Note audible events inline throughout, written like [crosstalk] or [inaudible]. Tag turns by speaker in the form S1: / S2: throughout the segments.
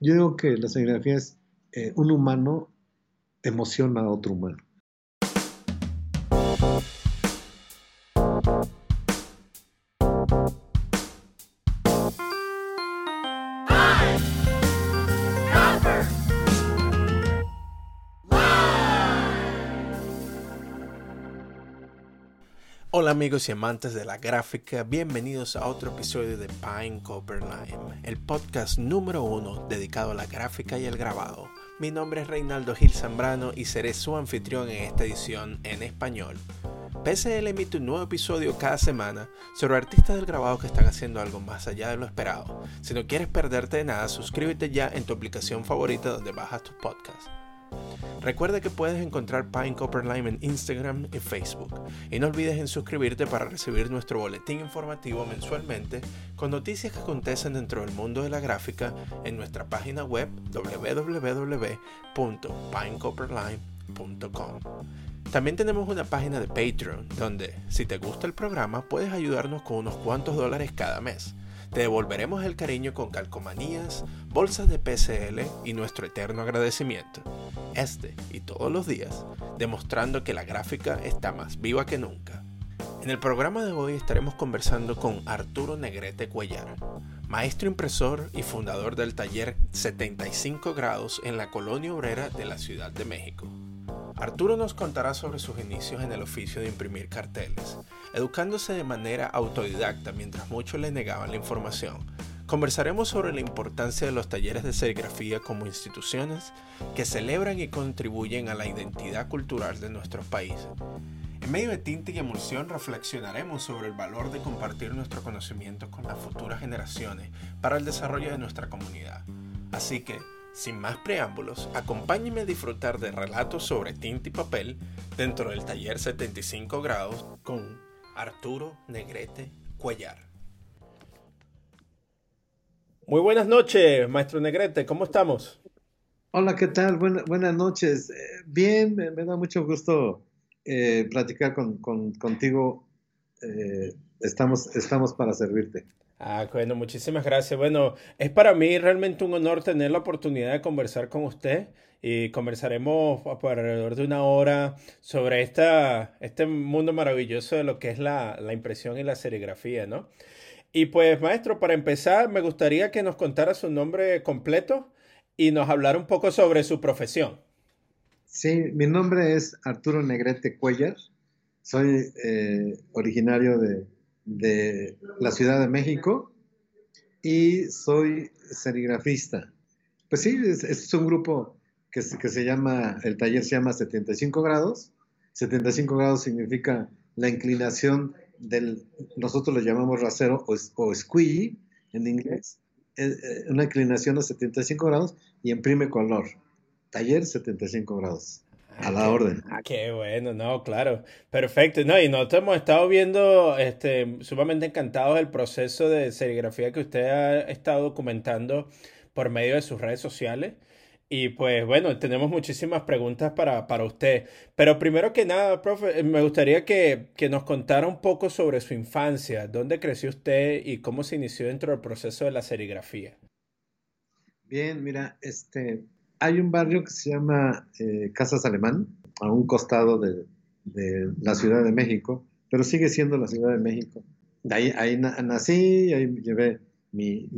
S1: Yo digo que la serigrafía es eh, un humano emociona a otro humano.
S2: Hola amigos y amantes de la gráfica, bienvenidos a otro episodio de Pine Copper Lime, el podcast número uno dedicado a la gráfica y el grabado. Mi nombre es Reinaldo Gil Zambrano y seré su anfitrión en esta edición en español. PSL emite un nuevo episodio cada semana sobre artistas del grabado que están haciendo algo más allá de lo esperado. Si no quieres perderte de nada, suscríbete ya en tu aplicación favorita donde bajas tus podcasts. Recuerda que puedes encontrar Pine Copper Lime en Instagram y Facebook. Y no olvides en suscribirte para recibir nuestro boletín informativo mensualmente con noticias que acontecen dentro del mundo de la gráfica en nuestra página web www.pinecopperlime.com. También tenemos una página de Patreon donde, si te gusta el programa, puedes ayudarnos con unos cuantos dólares cada mes. Te devolveremos el cariño con calcomanías, bolsas de PCL y nuestro eterno agradecimiento. Este y todos los días, demostrando que la gráfica está más viva que nunca. En el programa de hoy estaremos conversando con Arturo Negrete Cuellar, maestro impresor y fundador del taller 75 grados en la colonia obrera de la Ciudad de México. Arturo nos contará sobre sus inicios en el oficio de imprimir carteles, educándose de manera autodidacta mientras muchos le negaban la información. Conversaremos sobre la importancia de los talleres de serigrafía como instituciones que celebran y contribuyen a la identidad cultural de nuestros países. En medio de tinta y emulsión reflexionaremos sobre el valor de compartir nuestro conocimiento con las futuras generaciones para el desarrollo de nuestra comunidad. Así que, sin más preámbulos, acompáñenme a disfrutar de relatos sobre tinta y papel dentro del taller 75 grados con Arturo Negrete Cuellar. Muy buenas noches, maestro Negrete, ¿cómo estamos?
S1: Hola, ¿qué tal? buenas noches. Eh, bien, me, da mucho gusto eh, platicar contigo. Eh, estamos, estamos para servirte.
S2: Ah, bueno, muchísimas gracias. Bueno, es para mí realmente un honor tener la oportunidad de conversar con usted y conversaremos por alrededor de una hora sobre esta, este mundo maravilloso de lo que es la, la impresión y la serigrafía, ¿no? Y pues, maestro, para empezar, me gustaría que nos contara su nombre completo y nos hablara un poco sobre su profesión.
S1: Sí, mi nombre es Arturo Negrete Cuellar. Soy eh, originario de, de la Ciudad de México y soy serigrafista. Pues sí, es, un grupo que, que, se llama, el taller se llama 75 grados. 75 grados significa la inclinación del, nosotros lo llamamos rasero o, o squeegee en inglés, eh, una inclinación a 75 grados y imprime color. Taller 75 grados. A la orden.
S2: Ah, qué bueno, no, claro. Perfecto. No, y nosotros hemos estado viendo, este, sumamente encantados del proceso de serigrafía que usted ha estado documentando por medio de sus redes sociales. Y pues bueno, tenemos muchísimas preguntas para, para usted. Pero primero que nada, profe, me gustaría que, que, nos contara un poco sobre su infancia, dónde creció usted y cómo se inició dentro del proceso de la serigrafía.
S1: Bien, mira, este, hay un barrio que se llama eh, Casas Alemán, a un costado de, la Ciudad de México, pero sigue siendo la Ciudad de México. Ahí, ahí nací, ahí llevé mi,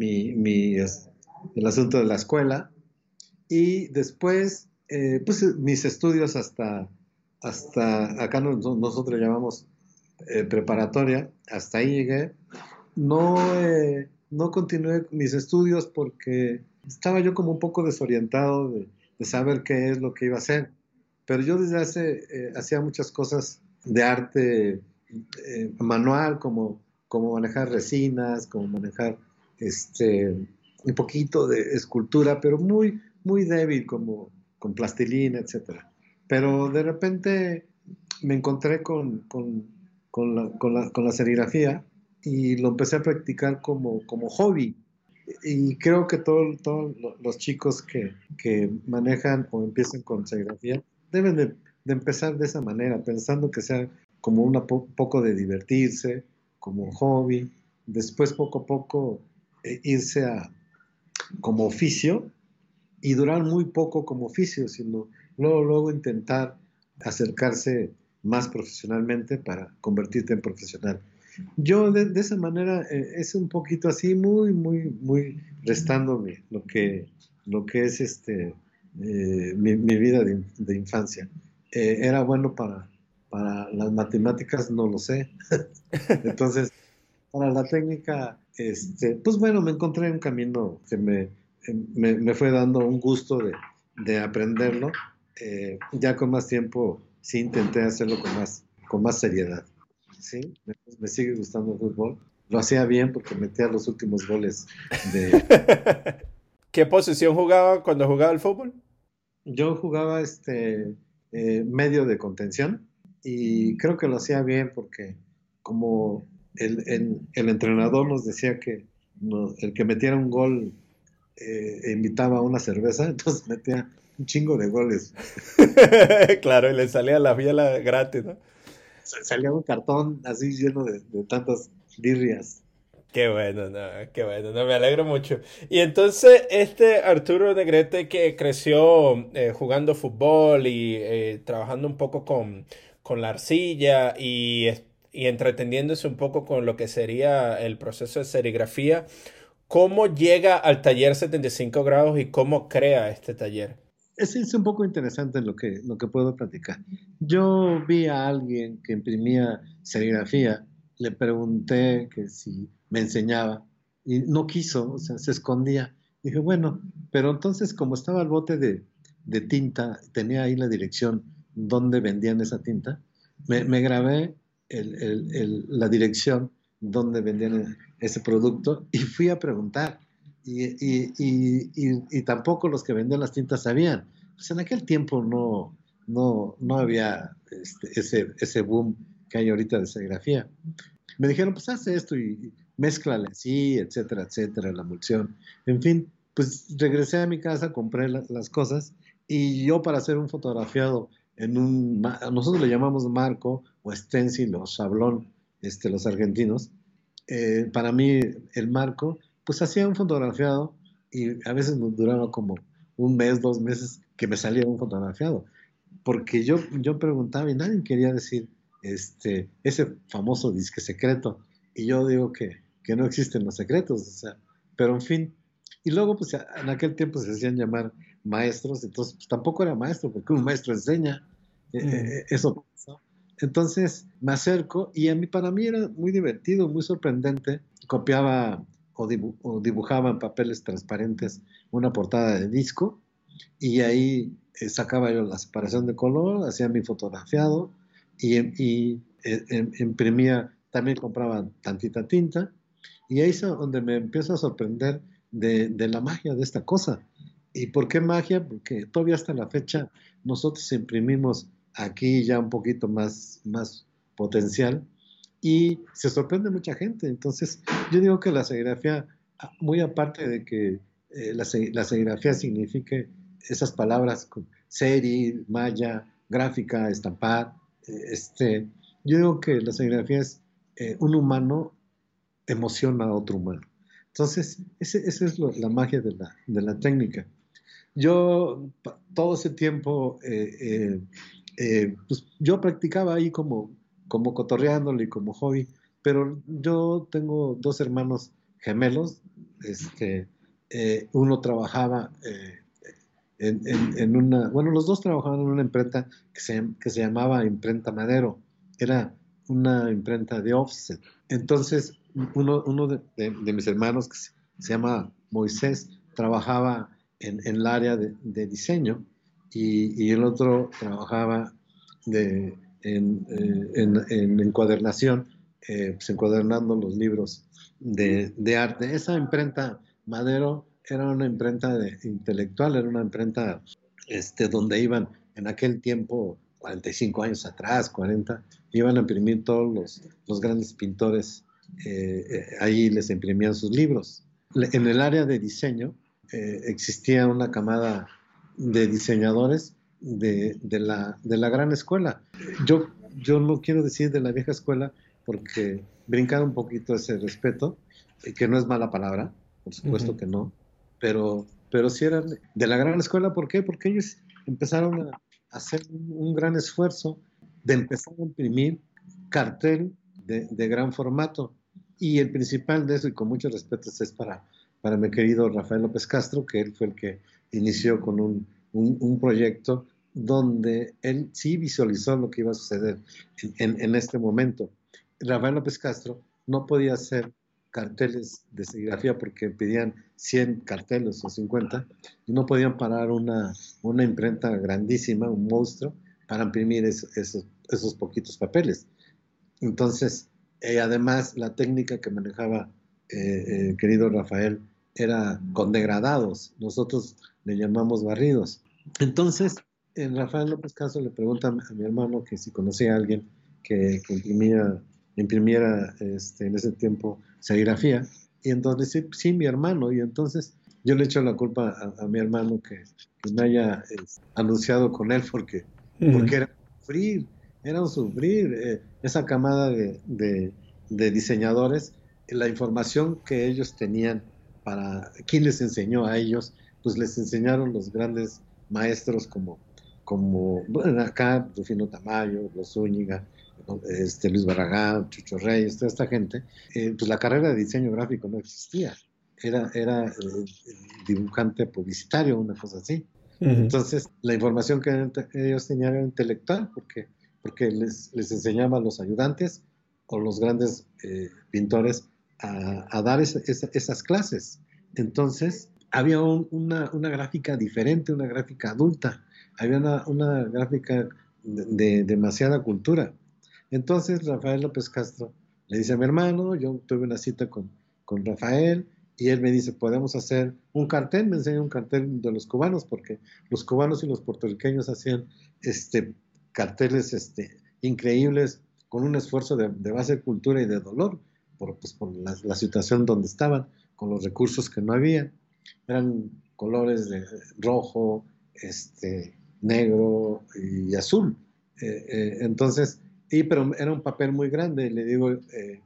S1: el asunto de la escuela y después, eh, pues mis estudios hasta, hasta acá nosotros llamamos eh, preparatoria, hasta ahí llegué. No, no continué mis estudios porque estaba yo como un poco desorientado de, saber qué es lo que iba a hacer. Pero yo desde hace, eh, hacía muchas cosas de arte eh, manual, como, como manejar resinas, como manejar este, un poquito de escultura, pero muy, muy débil, como con plastilina, etc. Pero de repente me encontré con, con, con, la, con, la, con la serigrafía y lo empecé a practicar como, como hobby y creo que todos los chicos que, manejan o empiezan con serigrafía deben de, empezar de esa manera, pensando que sea como un poco de divertirse, como hobby, después poco a poco eh, irse a como oficio y durar muy poco como oficio, sino luego, luego intentar acercarse más profesionalmente para convertirte en profesional. Yo de, esa manera eh, es un poquito así, muy, muy, muy restándome lo que, lo que es este, eh, mi, vida de, infancia. Eh, era bueno para, para las matemáticas, no lo sé. [laughs] Entonces, para la técnica, este, pues bueno, me encontré en un camino que me, me, fue dando un gusto de, de aprenderlo. ya con más tiempo sí intenté hacerlo con más, con más seriedad. Sí, me, sigue gustando el fútbol. Lo hacía bien porque metía los últimos goles de... [laughs]
S2: ¿Qué posición jugaba cuando jugaba el fútbol?
S1: Yo jugaba este eh, medio de contención y creo que lo hacía bien porque como el, entrenador nos decía que el que metiera un gol eh, invitaba a una cerveza, [laughs] entonces metía un chingo de goles. [laughs]
S2: claro, y le salía la biela gratis, ¿no?
S1: Salía un cartón así lleno de, tantas birrias.
S2: Qué bueno, no, qué bueno, no, me alegro mucho. Y entonces, este Arturo Negrete que creció eh, jugando fútbol y eh, trabajando un poco con, con la arcilla y, y entreteniéndose un poco con lo que sería el proceso de serigrafía, ¿cómo llega al taller 75 grados y cómo crea este taller?
S1: Es, un poco interesante lo que, lo que puedo platicar. Yo vi a alguien que imprimía serigrafía, le pregunté que si me enseñaba y no quiso, o sea, se escondía. Dije, bueno, pero entonces como estaba el bote de, tinta, tenía ahí la dirección donde vendían esa tinta, me, grabé la dirección donde vendían ese producto y fui a preguntar y, tampoco los que vendían las tintas sabían. Pues en aquel tiempo no, no, no había este, ese, ese boom que hay ahorita de serigrafía. Me dijeron, pues haz esto y mezclale así, etcétera, etcétera, la emulsión. En fin, pues regresé a mi casa, compré las cosas y yo para hacer un fotografiado en un, nosotros le llamamos marco o stencil o sablón, este, los argentinos, eh, para mí el marco pues hacía un fotografiado y a veces nos duraba como un mes, dos meses que me salía un fotografiado. Porque yo, yo preguntaba y nadie quería decir este, ese famoso disque secreto. Y yo digo que, que no existen los secretos, o sea, pero en fin. Y luego, pues en aquel tiempo se hacían llamar maestros, entonces pues, tampoco era maestro, porque un maestro enseña. Eh, mm. eh, eso pasó. Entonces me acerco y a mí, para mí era muy divertido, muy sorprendente. Copiaba o, dibujaba en papeles transparentes una portada de disco y ahí eh, sacaba yo la separación de color, hacía mi fotografiado y, y eh, em, imprimía, también compraba tantita tinta y ahí es donde me empiezo a sorprender de, de, la magia de esta cosa. ¿Y por qué magia? Porque todavía hasta la fecha nosotros imprimimos aquí ya un poquito más, más potencial y se sorprende mucha gente. Entonces, yo digo que la serigrafía, muy aparte de que eh, la, la, serigrafía signifique esas palabras, serie, malla, gráfica, estampar, eh, este, yo digo que la serigrafía es eh, un humano emociona a otro humano. Entonces, esa es la magia de la, de la, técnica. Yo todo ese tiempo, pues, yo practicaba ahí como como cotorreándolo y como hobby. Pero yo tengo dos hermanos gemelos, eh, uno trabajaba eh, en, una, bueno, los dos trabajaban en una imprenta que se, que se llamaba Imprenta Madero, era una imprenta de offset. Entonces, uno, uno de, mis hermanos, que se, llama Moisés, trabajaba en, el área de, diseño y, y, el otro trabajaba de, en, eh, en, encuadernación, eh, pues encuadernando los libros de, de, arte. Esa imprenta Madero era una imprenta de, intelectual, era una imprenta este, donde iban en aquel tiempo, 45 años atrás, 40, iban a imprimir todos los, los grandes pintores, eh, eh ahí les imprimían sus libros. En el área de diseño existía una camada de diseñadores de, la, de la gran escuela. Yo, yo no quiero decir de la vieja escuela porque brincar un poquito ese respeto, eh, que no es mala palabra, por supuesto que no, pero pero sí eran de la gran escuela. ¿Por qué? Porque ellos empezaron a hacer un gran esfuerzo de empezar a imprimir cartel de, de, gran formato. Y el principal de eso, y con mucho respeto, es para, para mi querido Rafael López Castro, que él fue el que inició con un, un, un proyecto donde él sí visualizó lo que iba a suceder en, este momento. Rafael López Castro no podía hacer carteles de serigrafía porque pedían 100 carteles o 50 y no podían parar una, una imprenta grandísima, un monstruo, para imprimir esos, poquitos papeles. Entonces, eh, además, la técnica que manejaba eh, querido Rafael era con degradados, nosotros le llamamos barridos. Entonces, en Rafael López Caso le pregunta a mi hermano que si conocía a alguien que, que imprimía, imprimiera este, en ese tiempo serigrafía, y entonces sí, sí, mi hermano, y entonces yo le echo la culpa a, a mi hermano que, que me haya anunciado con él porque, uh -huh. porque era sufrir, era un sufrir, eh, esa camada de, de, de diseñadores, la información que ellos tenían para, ¿quién les enseñó a ellos? Pues les enseñaron los grandes maestros como como bueno, acá Rufino Tamayo, Los Zúñiga, este, Luis Barragán, Chucho Reyes, toda esta gente, eh, pues la carrera de diseño gráfico no existía. Era, era eh, dibujante publicitario, una cosa así. Uh -huh. Entonces, la información que ellos tenían era intelectual, porque, porque les, les enseñaban los ayudantes o los grandes eh, pintores a, a dar esa, esa, esas clases. Entonces, había un, una, una gráfica diferente, una gráfica adulta había una, una gráfica de, de, demasiada cultura. Entonces Rafael López Castro le dice a mi hermano, yo tuve una cita con, con Rafael y él me dice, podemos hacer un cartel, me enseña un cartel de los cubanos, porque los cubanos y los puertorriqueños hacían este, carteles este, increíbles con un esfuerzo de, de base de cultura y de dolor, por, pues, por la, la, situación donde estaban, con los recursos que no había. Eran colores de rojo, este, negro y azul. Eh, eh, entonces, y, pero era un papel muy grande, le digo, eh,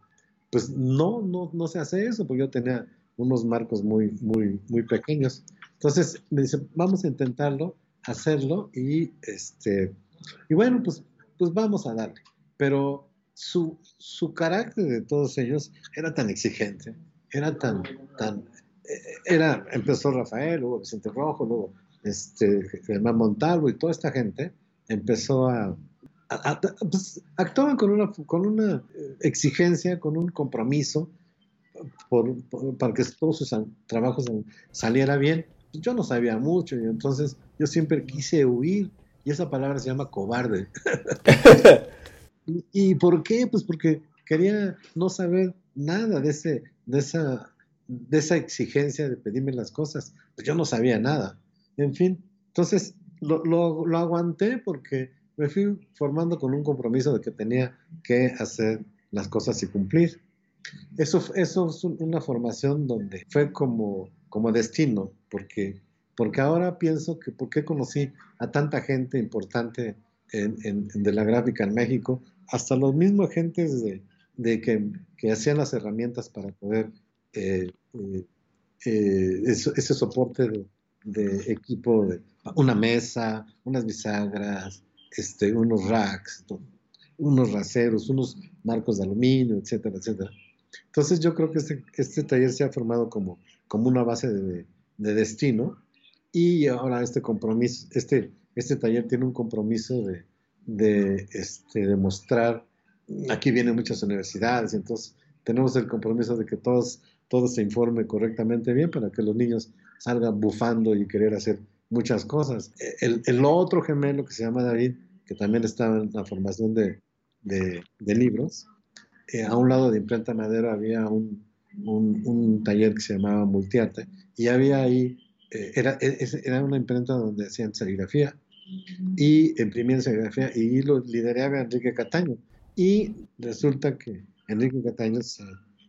S1: pues no, no, no se hace eso, porque yo tenía unos marcos muy, muy, muy pequeños. Entonces me dice, vamos a intentarlo, hacerlo, y, este, y bueno, pues, pues vamos a darle. Pero su, su carácter de todos ellos era tan exigente, era tan, tan, era, empezó Rafael, luego Vicente Rojo, luego este, Germán Montalvo y toda esta gente empezó a, a, a pues, actuaban con una, con una exigencia, con un compromiso por, por, para que todos sus trabajos saliera bien. Yo no sabía mucho y entonces yo siempre quise huir y esa palabra se llama cobarde. [laughs] [laughs] ¿Y, ¿Y por qué? Pues porque quería no saber nada de, ese, de, esa, de esa exigencia de pedirme las cosas. Pues yo no sabía nada. En fin, entonces lo, lo, lo, aguanté porque me fui formando con un compromiso de que tenía que hacer las cosas y cumplir. Eso, eso es una formación donde fue como, como destino, porque, porque ahora pienso que por qué conocí a tanta gente importante en, en, de la gráfica en México, hasta los mismos agentes de, de que, que, hacían las herramientas para poder eh, eh, eh, ese soporte de, de equipo, de una mesa, unas bisagras, este, unos racks, unos raseros, unos marcos de aluminio, etcétera, etcétera. Entonces yo creo que este, este taller se ha formado como, como una base de, de, destino y ahora este compromiso, este, este taller tiene un compromiso de, de, este, de mostrar, aquí vienen muchas universidades, entonces tenemos el compromiso de que todos, todo se informe correctamente bien para que los niños salgan bufando y querer hacer muchas cosas. El, el, otro gemelo que se llama David, que también estaba en la formación de, de, libros, eh, a un lado de Imprenta Madera había un, un, taller que se llamaba Multiarte y había ahí, eh, era, era una imprenta donde hacían serigrafía y imprimían serigrafía y lo lideraba Enrique Cataño. Y resulta que Enrique Cataño se,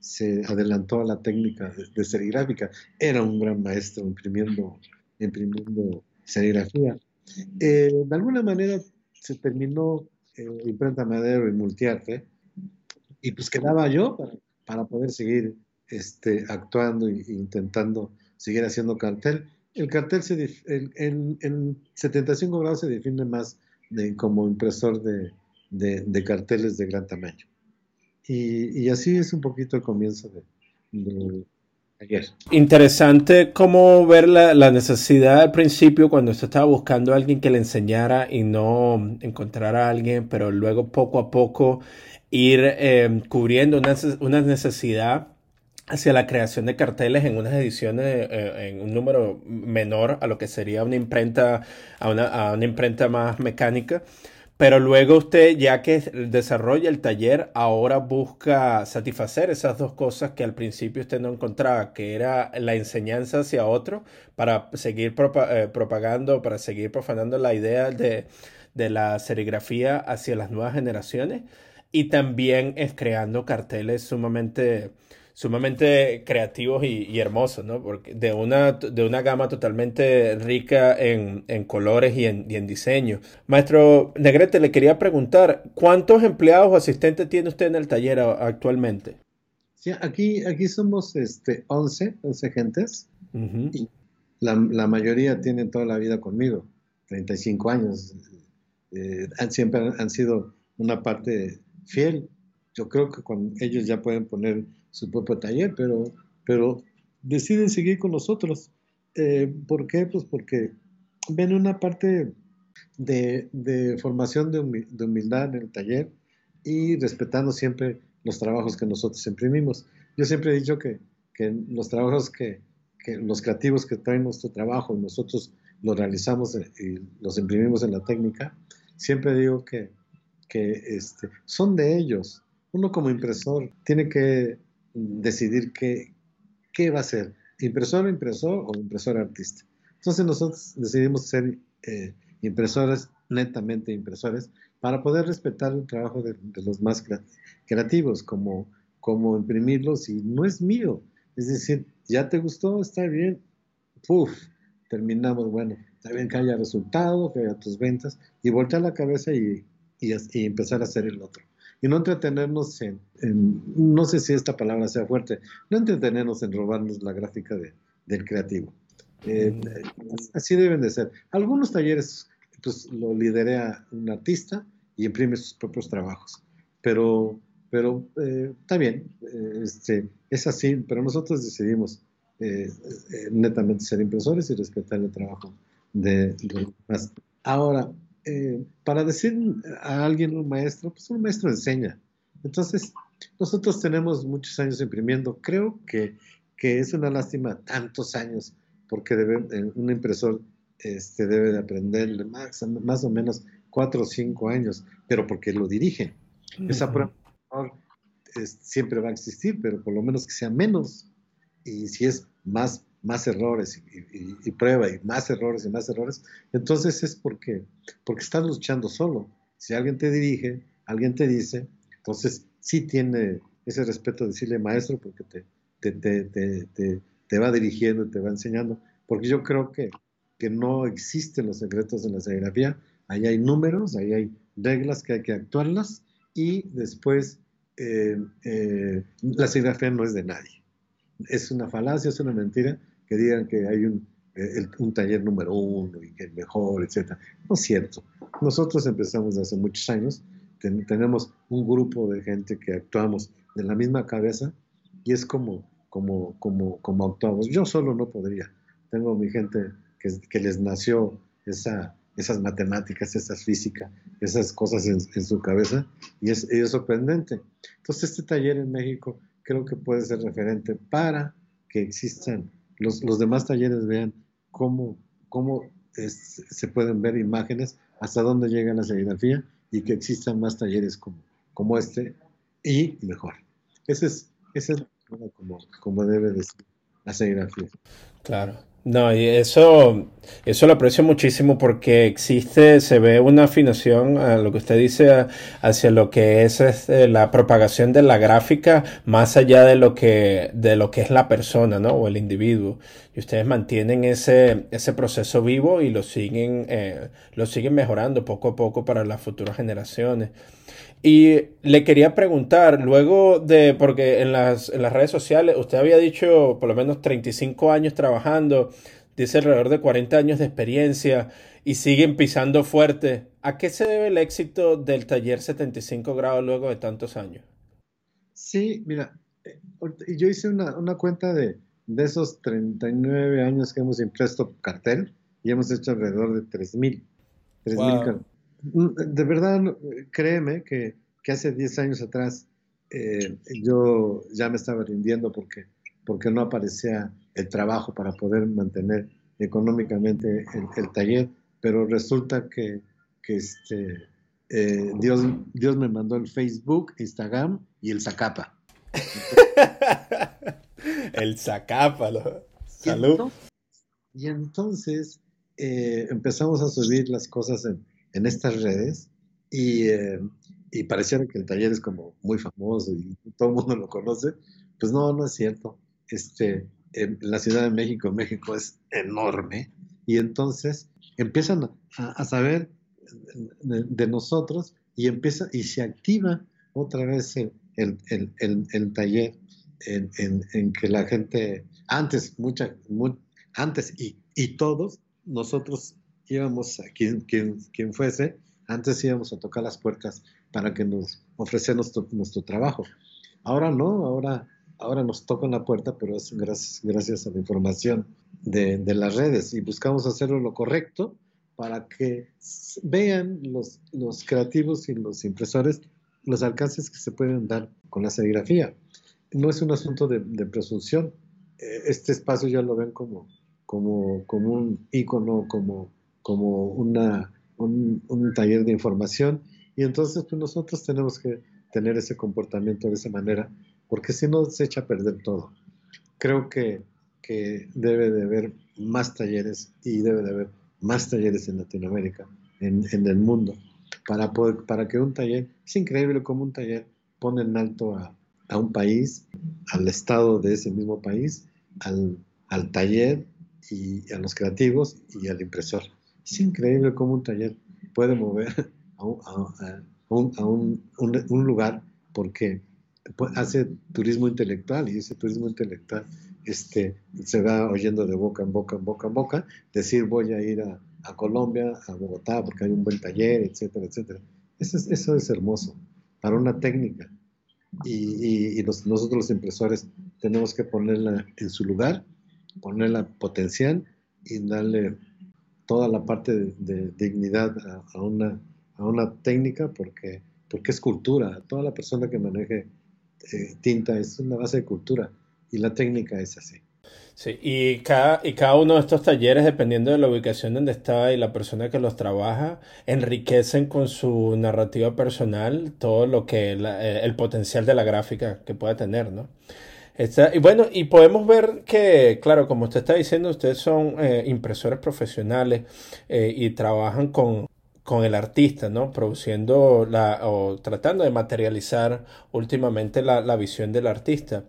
S1: se adelantó a la técnica de, de, serigráfica. Era un gran maestro imprimiendo, imprimiendo serigrafía. Eh, de alguna manera se terminó eh, imprenta madero y multiarte y pues quedaba yo para, para poder seguir este, actuando e intentando seguir haciendo cartel. El cartel se en, en 75 grados se define más de, como impresor de, de, carteles de gran tamaño. Y, así es un poquito el comienzo de, ayer.
S2: Interesante cómo ver la, necesidad al principio cuando usted estaba buscando a alguien que le enseñara y no encontrar a alguien, pero luego poco a poco ir eh, cubriendo una, una necesidad hacia la creación de carteles en unas ediciones eh, en un número menor a lo que sería una imprenta, a una imprenta más mecánica. Pero luego usted, ya que desarrolla el taller, ahora busca satisfacer esas dos cosas que al principio usted no encontraba, que era la enseñanza hacia otro, para seguir eh, propagando, para seguir profanando la idea de, de la serigrafía hacia las nuevas generaciones, y también es creando carteles sumamente sumamente creativos y, hermosos, ¿no? Porque de una, de una gama totalmente rica en, colores y en, diseño. Maestro Negrete, le quería preguntar, ¿cuántos empleados o asistentes tiene usted en el taller actualmente?
S1: Sí, aquí, aquí somos este, 11, 11 gentes. y la, mayoría tienen toda la vida conmigo, 35 años. Eh, siempre han sido una parte fiel. Yo creo que con ellos ya pueden poner su propio taller, pero, pero deciden seguir con nosotros. Eh, ¿Por qué? Pues porque ven una parte de, formación de, humildad en el taller y respetando siempre los trabajos que nosotros imprimimos. Yo siempre he dicho que, los trabajos que, los creativos que traen nuestro trabajo, nosotros los realizamos y los imprimimos en la técnica, siempre digo que, que este, son de ellos. Uno como impresor tiene que decidir qué, qué va a ser, impresor, impresor o impresor artista. Entonces nosotros decidimos ser eh, impresores, netamente impresores, para poder respetar el trabajo de, los más creativos, como, como imprimirlos y no es mío. Es decir, ya te gustó, está bien, puf, terminamos, bueno, está bien que haya resultado, que haya tus ventas, y voltear la cabeza y, y empezar a hacer el otro y no entretenernos en, no sé si esta palabra sea fuerte, no entretenernos en robarnos la gráfica de, del creativo. Eh, mm. así deben de ser. Algunos talleres pues lo lidera un artista y imprime sus propios trabajos, pero, pero eh, está bien, eh, este, es así, pero nosotros decidimos netamente ser impresores y respetar el trabajo de, de los demás. Ahora, eh, para decir a alguien un maestro, pues un maestro enseña. Entonces, nosotros tenemos muchos años imprimiendo. Creo que, que es una lástima tantos años, porque debe, eh, un impresor este, debe de aprender más, más o menos cuatro o cinco años, pero porque lo dirigen. Esa prueba siempre va a existir, pero por lo menos que sea menos. Y si es más más errores y, prueba y más errores y más errores, entonces es porque, porque estás luchando solo. Si alguien te dirige, alguien te dice, entonces sí tiene ese respeto de decirle maestro porque te, te, va dirigiendo, te va enseñando, porque yo creo que, que no existen los secretos en la serigrafía, ahí hay números, ahí hay reglas que hay que actuarlas y después eh, eh, la serigrafía no es de nadie. Es una falacia, es una mentira, que digan que hay un, eh, un taller número uno y que es mejor, etc. No es cierto. Nosotros empezamos hace muchos años, tenemos un grupo de gente que actuamos de la misma cabeza y es como, como, como, como actuamos. Yo solo no podría. Tengo mi gente que, que les nació esa, esas matemáticas, esa física, esas cosas en, en su cabeza y es, es, sorprendente. Entonces este taller en México creo que puede ser referente para que existan los, los demás talleres vean cómo, cómo se pueden ver imágenes, hasta dónde llega la serigrafía y que existan más talleres como, como este y mejor. Ese es, ese es como, como debe de ser la serigrafía.
S2: Claro. No, y eso, eso lo aprecio muchísimo porque existe, se ve una afinación a lo que usted dice hacia lo que es este, la propagación de la gráfica más allá de lo que, de lo que es la persona, ¿no? O el individuo. Y ustedes mantienen ese, ese proceso vivo y lo siguen, eh, lo siguen mejorando poco a poco para las futuras generaciones. Y le quería preguntar, luego de, porque en las, en las redes sociales usted había dicho por lo menos 35 años trabajando, dice alrededor de 40 años de experiencia y siguen pisando fuerte. ¿A qué se debe el éxito del taller 75 grados luego de tantos años?
S1: Sí, mira, eh, yo hice una, una cuenta de, de, esos 39 años que hemos impreso cartel y hemos hecho alrededor de 3.000. Mm, de verdad, créeme que, que hace 10 años atrás eh, yo ya me estaba rindiendo porque, porque no aparecía el trabajo para poder mantener económicamente el, taller, pero resulta que, que este, eh, Dios, Dios me mandó el Facebook, Instagram y el Zacapa. [laughs]
S2: el Zacapa, salud.
S1: Y entonces, eh, empezamos a subir las cosas en, en estas redes y, y pareciera que el taller es como muy famoso y todo el mundo lo conoce, pues no, no es cierto. Este, en la Ciudad de México, México es enorme y entonces empiezan a, saber de, nosotros y empieza y se activa otra vez el, el, el, el taller en, en, que la gente, antes, mucha, antes y, y, todos, nosotros íbamos a quien, quien, quien fuese, antes íbamos a tocar las puertas para que nos ofreciera nuestro, nuestro trabajo. Ahora no, ahora, ahora nos tocan la puerta, pero es gracias, gracias a la información de, de las redes y buscamos hacerlo lo correcto para que vean los, los creativos y los impresores los alcances que se pueden dar con la serigrafía. No es un asunto de, de presunción. Eh, este espacio ya lo ven como, como, como un icono, como, como una, un, taller de información y entonces pues nosotros tenemos que tener ese comportamiento de esa manera, porque si no se echa a perder todo. Creo que, que debe de haber más talleres y debe de haber más talleres en Latinoamérica, en, en el mundo, para, poder, para que un taller, es increíble como un taller pone en alto a, a un país, al estado de ese mismo país, al, al taller y a los creativos y al impresor. Es increíble cómo un taller puede mover a, un, lugar porque hace turismo intelectual y ese turismo intelectual este, se va oyendo de boca en boca, en boca en boca, decir voy a ir a, Colombia, a Bogotá, porque hay un buen taller, etcétera, etcétera. Eso es, hermoso para una técnica. Y, nosotros los impresores tenemos que ponerla en su lugar, ponerla potencial y darle toda la parte de, dignidad a, una, a una técnica porque, porque es cultura. Toda la persona que maneje eh, tinta es una base de cultura y la técnica es así.
S2: Sí, y cada, y cada uno de estos talleres, dependiendo de la ubicación donde está y la persona que los trabaja, enriquecen con su narrativa personal todo lo que eh, el potencial de la gráfica que pueda tener, ¿no? Y bueno, y podemos ver que, claro, como usted está diciendo, ustedes son eh, impresores profesionales y trabajan con, con el artista, ¿no? Produciendo la, o tratando de materializar últimamente la, la, visión del artista.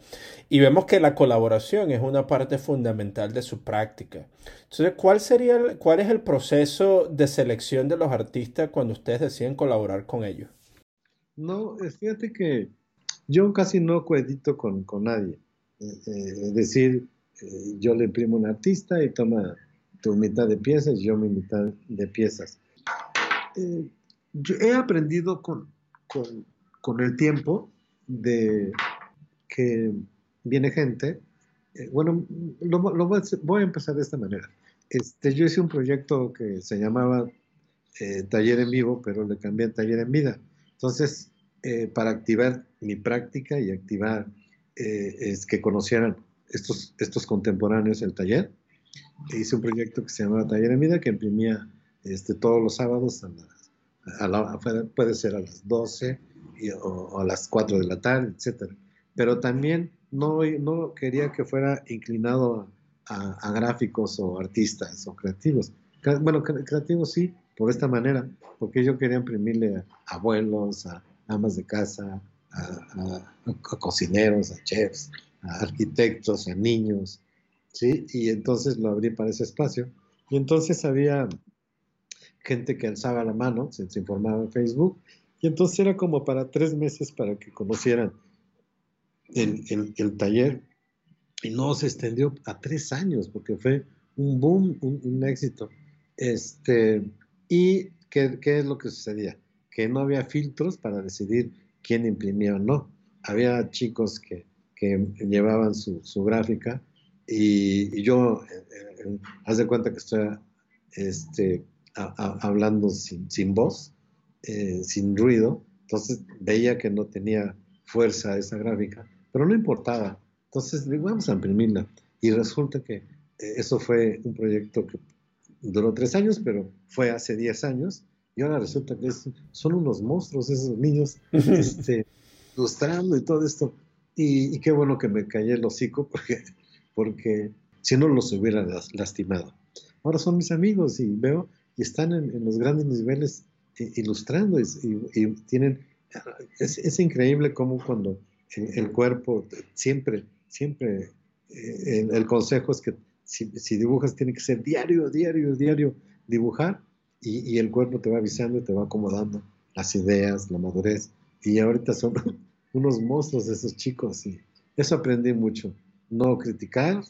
S2: Y vemos que la colaboración es una parte fundamental de su práctica. Entonces, ¿cuál sería, cuál es el proceso de selección de los artistas cuando ustedes deciden colaborar con ellos?
S1: No, fíjate que yo casi no coedito con, con nadie. Eh, eh, es decir, eh, yo le imprimo un artista y toma tu mitad de piezas, yo mi mitad de piezas he aprendido con, con, el tiempo de que viene gente, bueno, lo, voy, a, empezar de esta manera. Este, yo hice un proyecto que se llamaba Taller en Vivo, pero le cambié a Taller en Vida. Entonces, para activar mi práctica y activar es que conocieran estos, estos contemporáneos el taller, hice un proyecto que se llamaba Taller en Vida, que imprimía este, todos los sábados, a puede ser a las 12 o, a las 4 de la tarde, etc. Pero también no, no quería que fuera inclinado a, gráficos o artistas o creativos. Bueno, creativos sí, por esta manera, porque yo quería imprimirle a abuelos, a amas de casa, a, cocineros, a chefs, a arquitectos, a niños, ¿sí? Y entonces lo abrí para ese espacio. Y entonces había gente que alzaba la mano, se, informaba en Facebook, y entonces era como para tres meses para que conocieran el, el, taller, y no se extendió a tres años, porque fue un boom, un, éxito. Este, ¿Y qué, qué, es lo que sucedía? Que no había filtros para decidir quién imprimía o no. Había chicos que, que llevaban su, su gráfica y, yo, eh, eh, haz de cuenta que estoy este, hablando sin, sin voz, eh, sin ruido, entonces veía que no tenía fuerza esa gráfica, pero no importaba. Entonces digo, vamos a imprimirla. Y resulta que eso fue un proyecto que duró tres años, pero fue hace diez años. Y ahora resulta que son unos monstruos esos niños, [laughs] este, ilustrando y todo esto. Y, qué bueno que me callé el hocico [laughs] porque, porque si no los hubiera lastimado. Ahora son mis amigos y veo y están en, los grandes niveles ilustrando y, tienen... Es, increíble cómo cuando el, cuerpo siempre, siempre, eh, el, consejo es que si, dibujas tiene que ser diario, diario, diario dibujar y, el cuerpo te va avisando y te va acomodando las ideas, la madurez. Y ahorita son [laughs] unos monstruos esos chicos y eso aprendí mucho. No criticar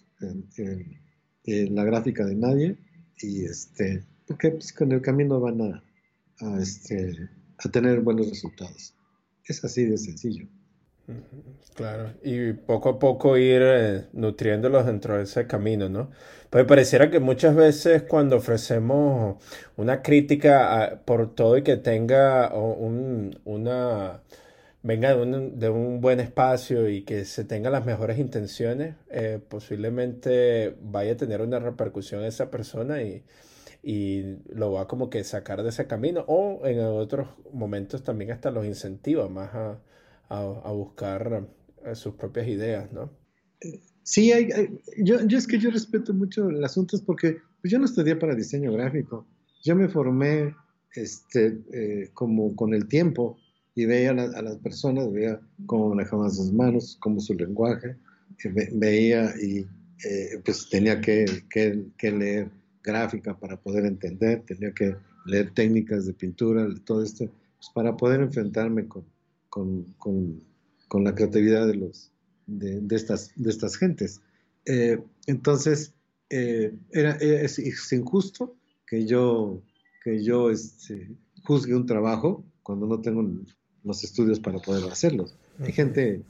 S1: la gráfica de nadie y este, porque pues, con el camino van a, a, este, a tener buenos resultados. Es así de sencillo.
S2: Claro, y poco a poco ir eh, nutriéndolos dentro de ese camino, ¿no? Pues pareciera que muchas veces cuando ofrecemos una crítica por todo y que tenga un, una venga de un, de un, buen espacio y que se tengan las mejores intenciones, eh, posiblemente vaya a tener una repercusión esa persona y, y, lo va como que sacar de ese camino o en otros momentos también hasta los incentiva más a, a, buscar eh, sus propias ideas, ¿no?
S1: Sí, hay, yo, yo, es que yo respeto mucho el asunto porque pues yo no estudié para diseño gráfico, yo me formé este, eh, como con el tiempo y veía a, las personas, veía cómo manejaban sus manos, cómo su lenguaje, eh, veía y eh, pues tenía que, que, leer gráfica para poder entender, tenía que leer técnicas de pintura, todo esto, pues para poder enfrentarme con, con, con, con la creatividad de, los, de, de, estas, de estas gentes. Eh, entonces, era, es, es, injusto que yo, que yo este, juzgue un trabajo cuando no tengo los estudios para poder hacerlos. Hay gente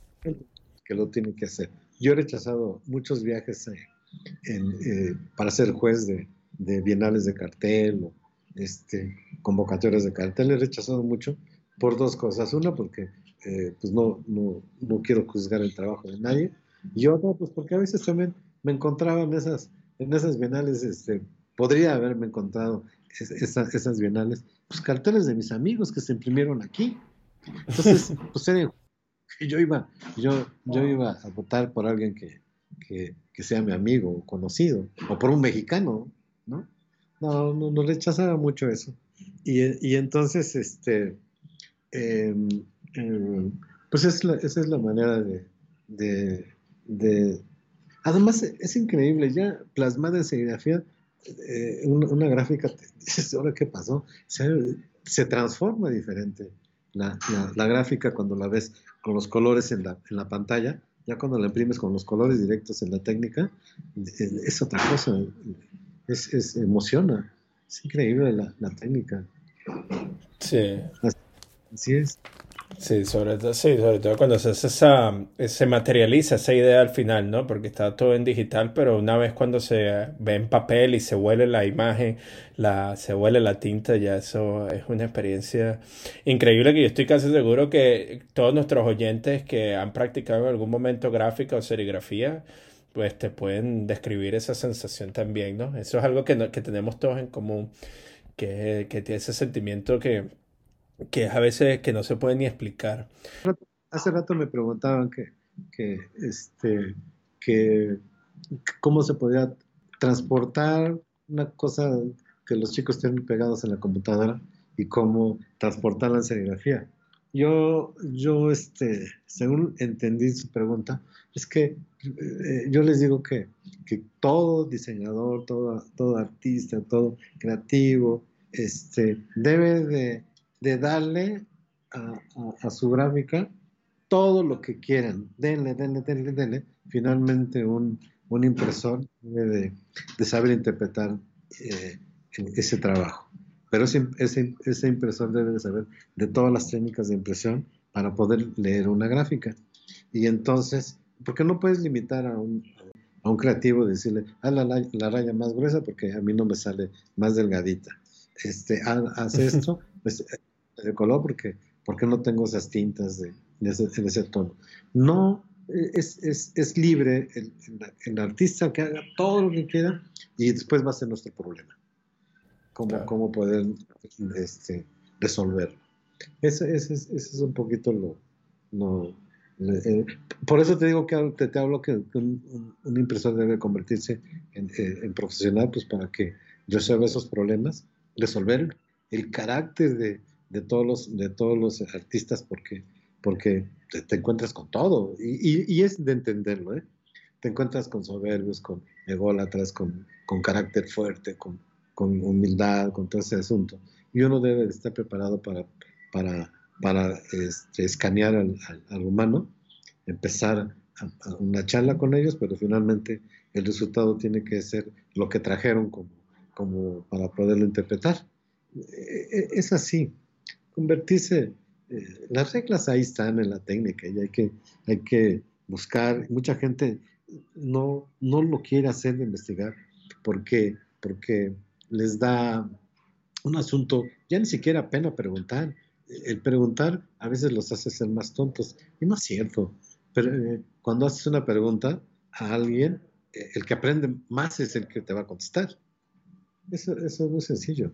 S1: que lo tiene que hacer. Yo he rechazado muchos viajes eh, eh, para ser juez de, bienales de cartel o este, convocatorias de cartel. He rechazado mucho por dos cosas. Una, porque eh, pues no, no, no, quiero juzgar el trabajo de nadie. Y otra, pues porque a veces también me encontraba en esas, en esas bienales, este, podría haberme encontrado esas, esas bienales, pues carteles de mis amigos que se imprimieron aquí. Entonces, [laughs] pues yo iba, yo, yo iba a votar por alguien que, sea mi amigo o conocido, o por un mexicano, ¿no? No, no, no rechazaba mucho eso. Y, entonces, este, em, em, pues es esa es la manera de, de, Además, es increíble, ya plasmada en serigrafía, eh, una, gráfica, dices, ¿ahora qué pasó? Se, se transforma diferente la, gráfica cuando la ves con los colores en la, en la, pantalla, ya cuando la imprimes con los colores directos en la técnica, es otra cosa, es, es emociona, es increíble la, la técnica.
S2: Sí.
S1: Así es.
S2: Sí, sobre todo, sí, sobre todo cuando se, esa, se materializa esa idea al final, ¿no? Porque está todo en digital, pero una vez cuando se ve en papel y se huele la imagen, la, se huele la tinta, ya eso es una experiencia increíble que yo estoy casi seguro que todos nuestros oyentes que han practicado en algún momento gráfica o serigrafía, pues te pueden describir esa sensación también, ¿no? Eso es algo que, que tenemos todos en común, que, que tiene ese sentimiento que que a veces que no se puede ni explicar.
S1: Hace rato me preguntaban que, que, este, que cómo se podía transportar una cosa que los chicos tienen pegados en la computadora y cómo transportarla en serigrafía. Yo, yo este, según entendí su pregunta, es que eh, yo les digo que, que todo diseñador, todo, todo artista, todo creativo, este, debe de de darle a, su gráfica todo lo que quieran. Denle, denle, denle, denle. Finalmente un, un impresor debe de, saber interpretar eh, ese trabajo. Pero ese, ese, impresor debe de saber de todas las técnicas de impresión para poder leer una gráfica. Y entonces, porque no puedes limitar a un, a un creativo y decirle, haz la, la, raya más gruesa porque a mí no me sale más delgadita. Este, haz, esto [laughs] pues, de color porque, porque no tengo esas tintas de, ese, en ese tono. No es, es, es libre el, el, artista que haga todo lo que quiera y después va a ser nuestro problema. Cómo, cómo poder este, resolverlo. Ese, ese, ese, es un poquito lo, lo eh, por eso te digo que te, te hablo que, un, impresor debe convertirse en, eh, en, profesional, pues para que resuelva esos problemas, resolver el carácter de, de, todos, los, de todos los artistas, porque porque te, encuentras con todo y, y, es de entenderlo, ¿eh? Te encuentras con soberbios, con ególatras, con, con carácter fuerte, con, con, humildad, con todo ese asunto. Y uno debe estar preparado para, para, para este, escanear al, al, humano, empezar una charla con ellos, pero finalmente el resultado tiene que ser lo que trajeron como, como para poderlo interpretar. E, e, es así, convertirse eh, las reglas ahí están en la técnica y hay que, hay que buscar. Mucha gente no, no lo quiere hacer de investigar porque, les da un asunto, ya ni siquiera pena preguntar. El preguntar a veces los hace ser más tontos y no es cierto. Pero eh, cuando haces una pregunta a alguien, eh, el que aprende más es el que te va a contestar. Eso, eso es muy sencillo.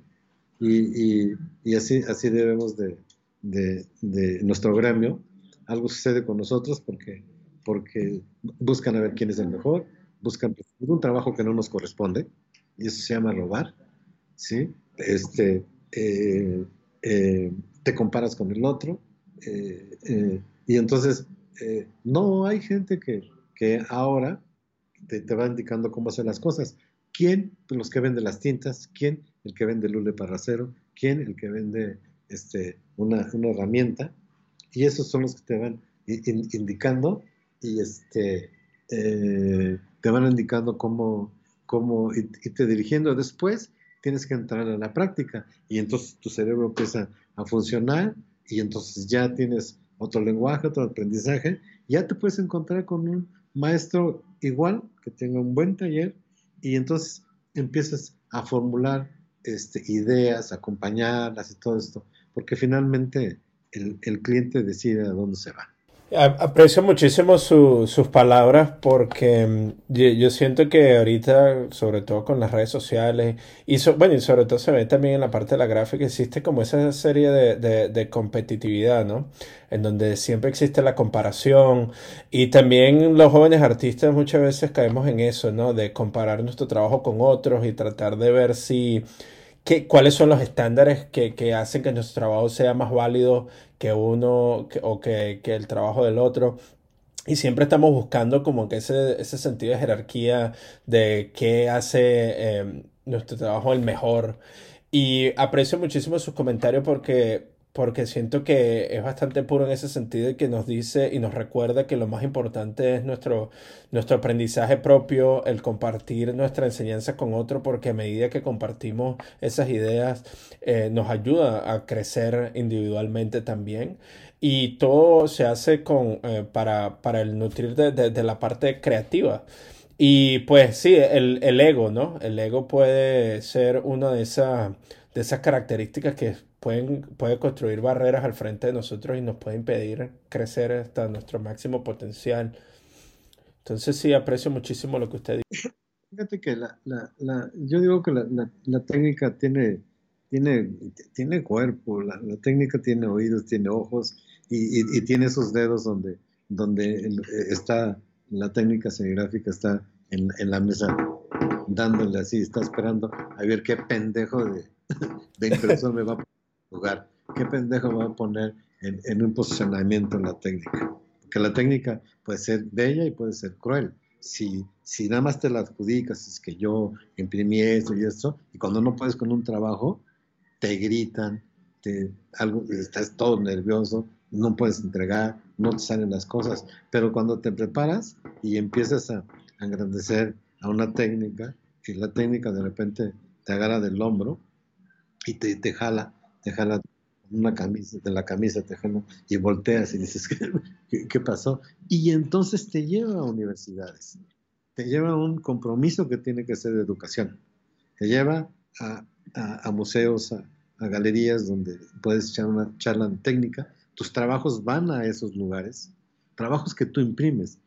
S1: Y, y, así, así debemos de, de, nuestro gremio, algo sucede con nosotros porque, porque buscan a ver quién es el mejor, buscan un trabajo que no nos corresponde, y eso se llama robar, ¿sí? Este, eh, eh, te comparas con el otro, eh, y entonces no hay gente que, que ahora te, te, va indicando cómo hacer las cosas. ¿Quién? Los que venden las tintas, ¿quién? El que vende lule parracero, ¿quién? El que vende este, una, herramienta y esos son los que te van indicando y este, eh, te van indicando cómo, cómo irte dirigiendo. Después tienes que entrar a la práctica y entonces tu cerebro empieza a funcionar y entonces ya tienes otro lenguaje, otro aprendizaje, ya te puedes encontrar con un maestro igual, que tenga un buen taller, y entonces empiezas a formular este, ideas, acompañarlas y todo esto porque finalmente el, el cliente decide a dónde se va.
S2: Aprecio muchísimo sus palabras porque mm, yo, siento que ahorita, sobre todo con las redes sociales, y bueno, y sobre todo se ve también en la parte de la gráfica, existe como esa serie de, de, de, competitividad, ¿no? En donde siempre existe la comparación y también los jóvenes artistas muchas veces caemos en eso, ¿no? De comparar nuestro trabajo con otros y tratar de ver si ¿Qué, ¿Cuáles son los estándares que, que, hacen que nuestro trabajo sea más válido que uno o que, que, el trabajo del otro? Y siempre estamos buscando como que ese, ese sentido de jerarquía de qué hace em, nuestro trabajo el mejor. Y aprecio muchísimo sus comentarios porque porque siento que es bastante puro en ese sentido y que nos dice y nos recuerda que lo más importante es nuestro, nuestro aprendizaje propio, el compartir nuestra enseñanza con otro, porque a medida que compartimos esas ideas eh, nos ayuda a crecer individualmente también. Y todo se hace con, eh, para, para el nutrir de, de, la parte creativa. Y pues sí, el, el ego, ¿no? El ego puede ser una de esas, de esas características que pueden, puede construir barreras al frente de nosotros y nos puede impedir crecer hasta nuestro máximo potencial. Entonces sí, aprecio muchísimo lo que usted dice. [laughs]
S1: Fíjate que la, la, la, yo digo que la, la, técnica tiene, tiene, tiene cuerpo, la, técnica tiene oídos, tiene ojos y, y, tiene esos dedos donde, donde está la técnica serigrafíca, está en, en la mesa dándole así, está esperando a ver qué pendejo de, [laughs] de impresor me va a lugar. ¿Qué pendejo va a poner en, un posicionamiento en la técnica? Porque la técnica puede ser bella y puede ser cruel. Si, si nada más te la adjudicas, es que yo imprimí esto y esto, y cuando no puedes con un trabajo, te gritan, te, algo, estás todo nervioso, no puedes entregar, no te salen las cosas. Pero cuando te preparas y empiezas a, engrandecer a una técnica y la técnica de repente te agarra del hombro y te, te jala, te jala una camisa, de la camisa te y volteas y dices, ¿qué, ¿qué, pasó? Y entonces te lleva a universidades, te lleva a un compromiso que tiene que ser de educación, te lleva a, a, museos, a, a, galerías donde puedes echar una charla técnica, tus trabajos van a esos lugares, trabajos que tú imprimes.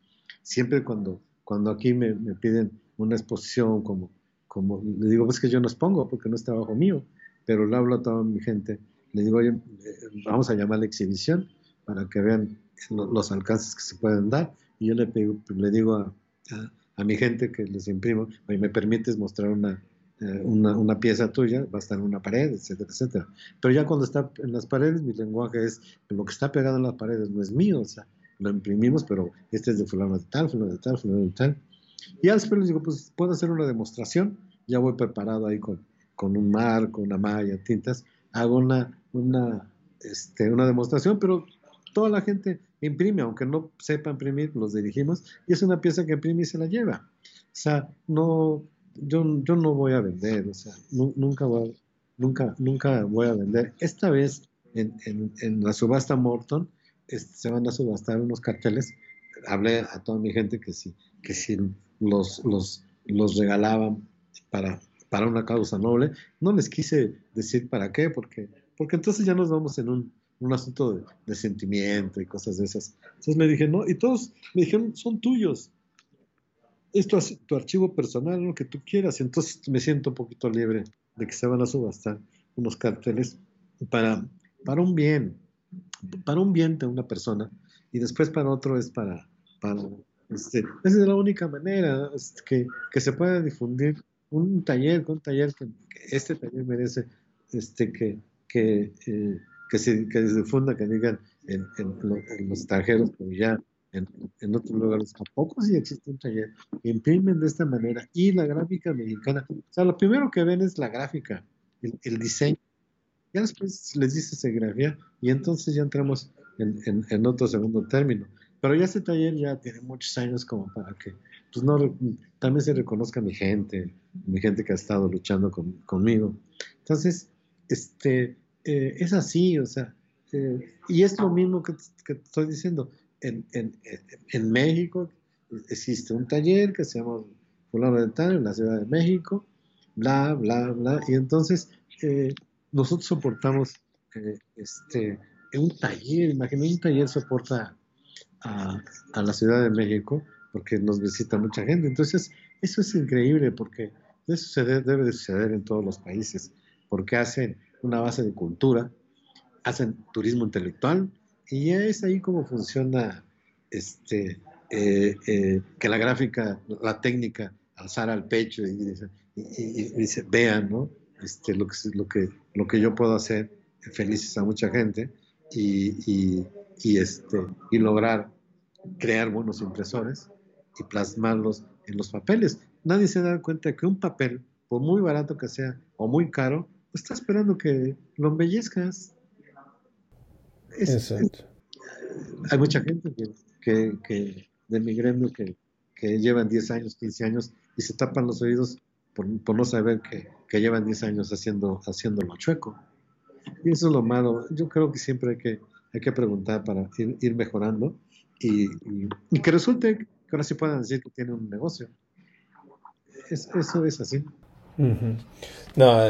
S1: Siempre cuando, cuando aquí me, me piden una exposición como como le digo, pues que yo no expongo porque no es trabajo mío, pero le hablo a toda mi gente, le digo, oye, eh, vamos a llamar la exhibición para que vean los alcances que se pueden dar. Y yo le, le digo a, a, a, mi gente que les imprimo, oye, ¿me permites mostrar una, eh, una, una, pieza tuya? Va a estar en una pared, etcétera, etcétera. Pero ya cuando está en las paredes, mi lenguaje es, lo que está pegado en las paredes no es mío, o sea, lo imprimimos, pero este es de fulano de tal, fulano de tal, fulano de tal. Y después les digo, pues puedo hacer una demostración, ya voy preparado ahí con, con un marco, una malla, tintas, hago una, una, este, una demostración, pero toda la gente imprime, aunque no sepa imprimir, los dirigimos, y es una pieza que imprime y se la lleva. O sea, no, yo, yo no voy a vender, o sea, nunca, voy nunca, nunca voy a vender. Esta vez en, en, en la subasta Morton se van a subastar unos carteles. Hablé a toda mi gente que si, que si los, los, los regalaban para, para una causa noble. No les quise decir para qué, porque, porque entonces ya nos vamos en un, un asunto de, de, sentimiento y cosas de esas. Entonces me dije, no, y todos me dijeron, son tuyos. Esto es tu archivo personal, lo que tú quieras. Entonces me siento un poquito libre de que se van a subastar unos carteles para, para un bien, para un bien de una persona, y después para otro es para, para este, esa es la única manera este, que, que se pueda difundir un taller, un taller que, este taller merece este, que, que, eh, que, se, que se difunda, que digan en, en, los extranjeros, pero ya en, en, otros lugares, ¿a poco sí existe un taller? Imprimen de esta manera y la gráfica mexicana, o sea, lo primero que ven es la gráfica, el, el diseño, ya después les dice serigrafía y entonces ya entramos en, en, en otro segundo término. Pero ya este taller ya tiene muchos años como para que pues no, también se reconozca mi gente, mi gente que ha estado luchando con, conmigo. Entonces, este, eh, es así, o sea, eh, y es lo mismo que, estoy diciendo. En, en, en, México existe un taller que se llama Fulano de Tal en la Ciudad de México, bla, bla, bla, y entonces eh, nosotros soportamos este, un taller, imagínate, un taller soporta a, a la Ciudad de México porque nos visita mucha gente. Entonces, eso es increíble porque eso se debe, de suceder en todos los países, porque hacen una base de cultura, hacen turismo intelectual y ya es ahí como funciona este, eh, eh, que la gráfica, la técnica, alzar al pecho y, y, y, y dice, vean, ¿no? Este, lo, que, lo, que, lo que yo puedo hacer, felices a mucha gente y, y, este, y lograr crear buenos impresores y plasmarlos en los papeles. Nadie se da cuenta que un papel, por muy barato que sea o muy caro, está esperando que lo embellezcas. Es, Exacto. Es, hay mucha gente que, que, que, de mi gremio que, que llevan 10 años, 15 años y se tapan los oídos por, por no saber que, que, llevan 10 años haciendo, haciéndolo chueco. Y eso es lo malo. Yo creo que siempre hay que, hay que preguntar para ir, ir mejorando y, y, y, que resulte que ahora sí puedan decir que tienen un negocio. Es, eso es así.
S2: No,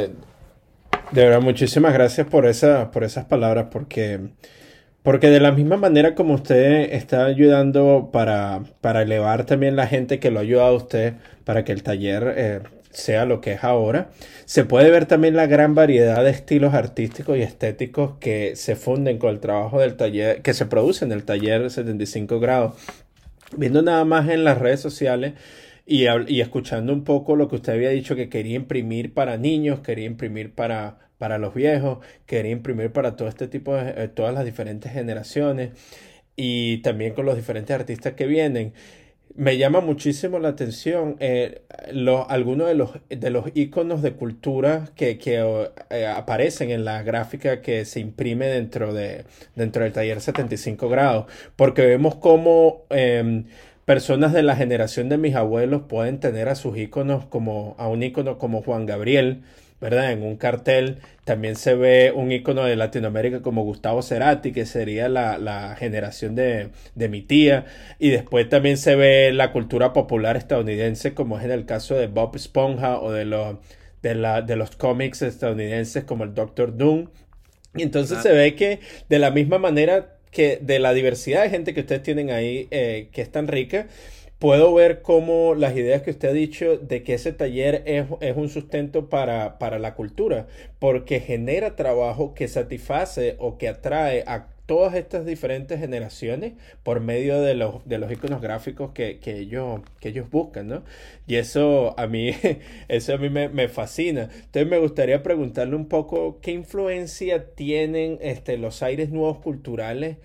S2: de verdad, muchísimas gracias por, esa, por esas palabras, porque, porque de la misma manera como usted está ayudando para, para elevar también la gente que lo ha ayudado a usted para que el taller eh, sea lo que es ahora, se puede ver también la gran variedad de estilos artísticos y estéticos que se funden con el trabajo del taller, que se produce en el taller 75 grados. Viendo nada más en las redes sociales y, y escuchando un poco lo que usted había dicho que quería imprimir para niños, quería imprimir para, para los viejos, quería imprimir para todo este tipo de, eh, todas las diferentes generaciones y también con los diferentes artistas que vienen me llama muchísimo la atención eh, los, algunos de los, de los iconos de cultura que, que eh, aparecen en la gráfica que se imprime dentro, de, dentro del taller 75 grados, porque vemos cómo eh, personas de la generación de mis abuelos pueden tener a sus íconos como a un ícono como Juan Gabriel, ¿verdad? En un cartel también se ve un ícono de Latinoamérica como Gustavo Cerati, que sería la, generación de, de, mi tía. Y después también se ve la cultura popular estadounidense, como es en el caso de Bob Esponja o de los, de, la, de los cómics estadounidenses como el Doctor Doom. Y entonces se ve que de la misma manera que de la diversidad de gente que ustedes tienen ahí, eh, que es tan rica, puedo ver cómo las ideas que usted ha dicho de que ese taller es, un sustento para, para, la cultura, porque genera trabajo que satisface o que atrae a todas estas diferentes generaciones por medio de los, de los iconos gráficos que, que, ellos, que ellos buscan, ¿no? Y eso a mí, [laughs] eso a mí me, me, fascina. Entonces me gustaría preguntarle un poco qué influencia tienen este, los aires nuevos culturales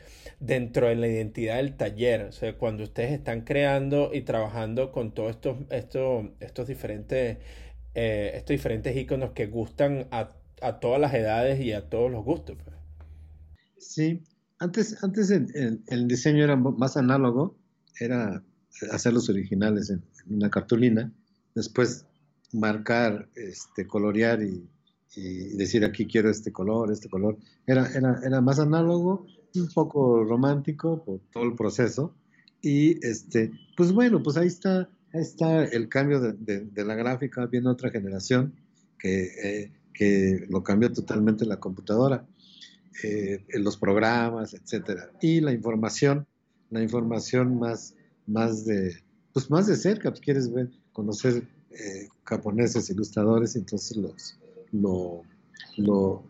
S2: dentro de la identidad del taller. O sea, cuando ustedes están creando y trabajando con todos estos, estos, estos diferentes, eh, estos diferentes iconos que gustan a, a, todas las edades y a todos los gustos. Pues.
S1: Sí, antes, antes el, el, diseño era más análogo, era hacerlos originales en, una cartulina, después marcar, este, colorear y, y, decir aquí quiero este color, este color. Era, era, era más análogo un poco romántico por todo el proceso. Y este, pues bueno, pues ahí está, ahí está el cambio de, la gráfica, viene otra generación que, eh, que lo cambió totalmente la computadora, eh, los programas, etcétera. Y la información, la información más, más de, pues más de cerca, pues quieres ver, conocer eh, japoneses, ilustradores, entonces los, lo, lo,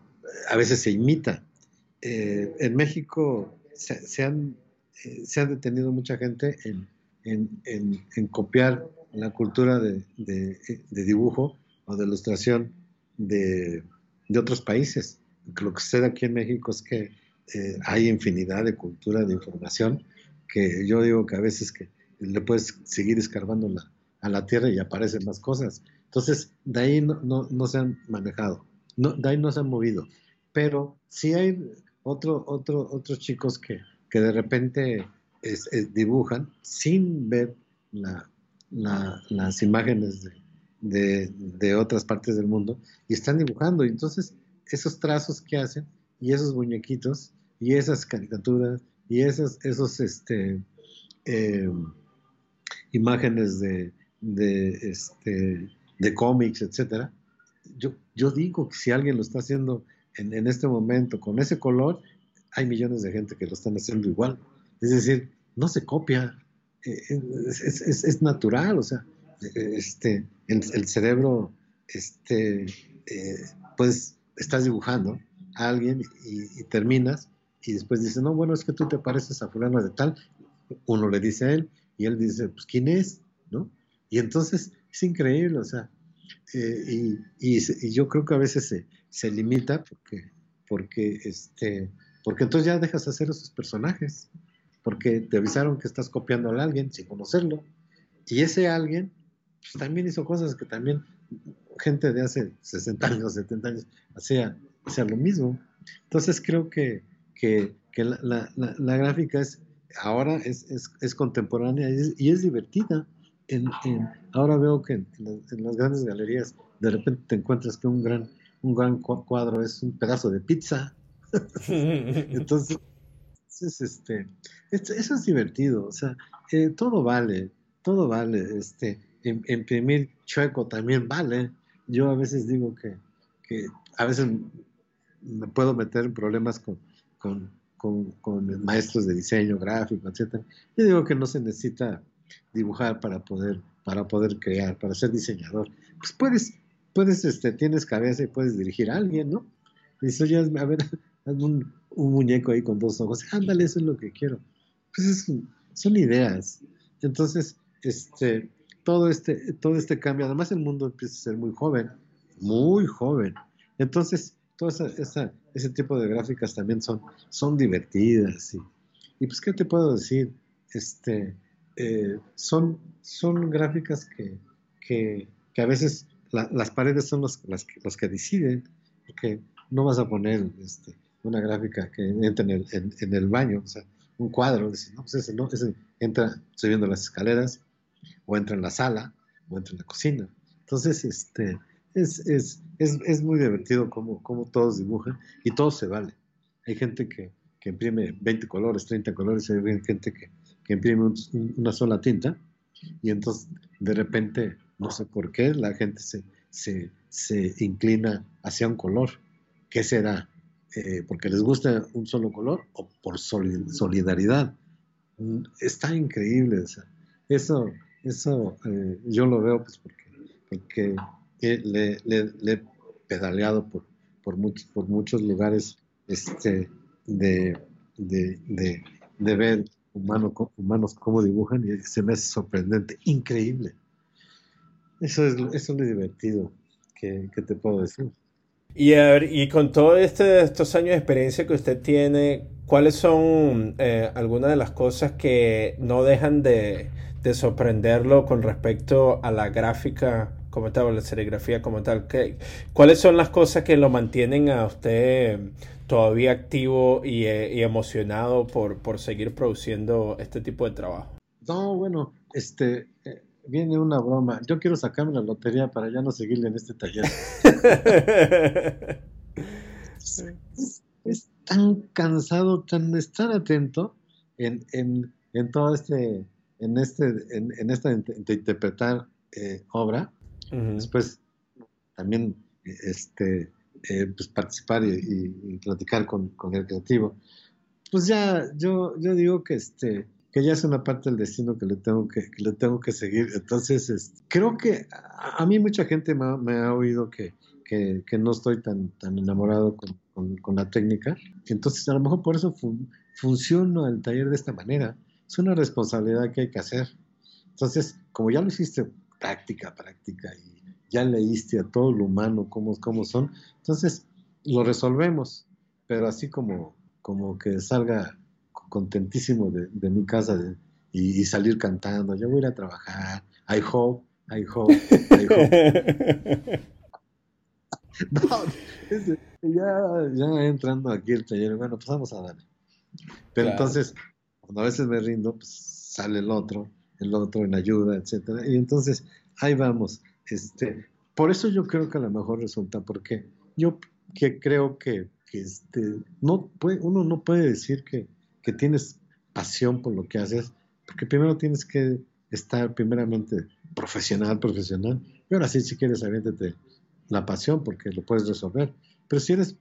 S1: a veces se imita eh, en México se, han, eh, se, detenido mucha gente en, copiar la cultura de, dibujo o de ilustración de, otros países. Lo que sucede aquí en México es que eh, hay infinidad de cultura, de información, que yo digo que a veces que le puedes seguir escarbando a la tierra y aparecen más cosas. Entonces, de ahí no, se han manejado, no, de ahí no se han movido. Pero sí hay otro, otro, otros chicos que, que de repente dibujan sin ver las imágenes de, de, otras partes del mundo y están dibujando. Y entonces esos trazos que hacen y esos muñequitos y esas caricaturas y esas, esos este, em, imágenes de, de, este, de cómics, etcétera, yo, yo digo que si alguien lo está haciendo en, este momento con ese color, hay millones de gente que lo están haciendo igual. Es decir, no se copia, eh, es, natural, o sea, este, el, cerebro, este, eh, pues estás dibujando a alguien y, terminas y después dice, no, bueno, es que tú te pareces a fulano de tal, uno le dice a él y él dice, pues, ¿quién es? ¿No? Y entonces es increíble, o sea, eh, y, y, yo creo que a veces se, se limita porque, porque, este, porque entonces ya dejas de hacer esos personajes, porque te avisaron que estás copiando a alguien sin conocerlo, y ese alguien pues, también hizo cosas que también gente de hace 60 años, 70 años hacía, hacía lo mismo. Entonces creo que, que, que la, la, la, gráfica es, ahora es, es, es contemporánea y es, divertida. En, en, ahora veo que en, en, las grandes galerías de repente te encuentras que un gran un gran cuadro es un pedazo de pizza. [laughs] Entonces, este, eso es divertido, o sea, eh, todo vale, todo vale, este, imprimir chueco también vale. Yo a veces digo que, que a veces me puedo meter en problemas con, con, con, con, maestros de diseño gráfico, etcétera. Yo digo que no se necesita dibujar para poder, para poder crear, para ser diseñador. Pues puedes puedes, este, tienes cabeza y puedes dirigir a alguien, ¿no? Dices, oye, a ver, [laughs] hazme un, muñeco ahí con dos ojos, ándale, eso es lo que quiero. Pues son ideas. Entonces, este, todo este, todo este cambio, además el mundo empieza a ser muy joven, muy joven. Entonces, todo esa, ese tipo de gráficas también son, son divertidas. Y, y pues, ¿qué te puedo decir? Este, eh, son, son gráficas que, que, que a veces las paredes son los, las, los que deciden, porque no vas a poner este, una gráfica que entre en el, baño, o sea, un cuadro, dices, no, pues ese no, ese entra subiendo las escaleras, o entra en la sala, o entra en la cocina. Entonces, este, es, es, es, es muy divertido cómo, cómo, todos dibujan y todo se vale. Hay gente que, que imprime 20 colores, 30 colores, hay gente que, que imprime una sola tinta y entonces de repente, no sé por qué, la gente se, se, se inclina hacia un color. ¿Qué será? Eh, porque les gusta un solo color o por solidaridad. Mm, está increíble. eso eso eh, yo lo veo pues porque, porque le, he pedaleado por, por, muchos, por muchos lugares este, de, de, ver humanos cómo dibujan y se me hace sorprendente, increíble. Eso es, eso es lo divertido que, que te puedo decir.
S2: Y, y con todos este, estos años de experiencia que usted tiene, ¿cuáles son eh, algunas de las cosas que no dejan de, de, sorprenderlo con respecto a la gráfica como tal, o la serigrafía como tal? ¿Qué, ¿Cuáles son las cosas que lo mantienen a usted todavía activo y, eh, y emocionado por, por seguir produciendo este tipo de trabajo?
S1: No, bueno, este, eh, viene una broma. Yo quiero sacarme la lotería para ya no seguirle en este taller. [laughs] es, tan cansado, tan estar atento en, en, en todo este, en este, en, en esta de interpretar eh, obra. Después también este, eh, pues participar y, platicar con, con, el creativo. Pues ya, yo, yo digo que este, que ya es una parte del destino que le tengo que, le tengo que seguir. Entonces, creo que a, mí mucha gente me, ha oído que, que, que, no estoy tan, tan enamorado con, con, la técnica. Entonces, a lo mejor por eso funciona el taller de esta manera. Es una responsabilidad que hay que hacer. Entonces, como ya lo hiciste práctica, práctica, y ya leíste a todo lo humano, cómo, cómo son, entonces lo resolvemos. Pero así como, como que salga contentísimo de, mi casa y, salir cantando. Yo voy a ir a trabajar. I hope, I hope, I hope. [laughs] no, ya, ya entrando aquí el taller, bueno, pues vamos a darle. Pero entonces, cuando a veces me rindo, pues sale el otro, el otro en ayuda, etcétera. Y entonces, ahí vamos. Este, por eso yo creo que a lo mejor resulta, porque yo que creo que, que este, no puede, uno no puede decir que, que tienes pasión por lo que haces, porque primero tienes que estar primeramente profesional, profesional, y ahora sí, si quieres, aviéntete la pasión porque lo puedes resolver. Pero si eres,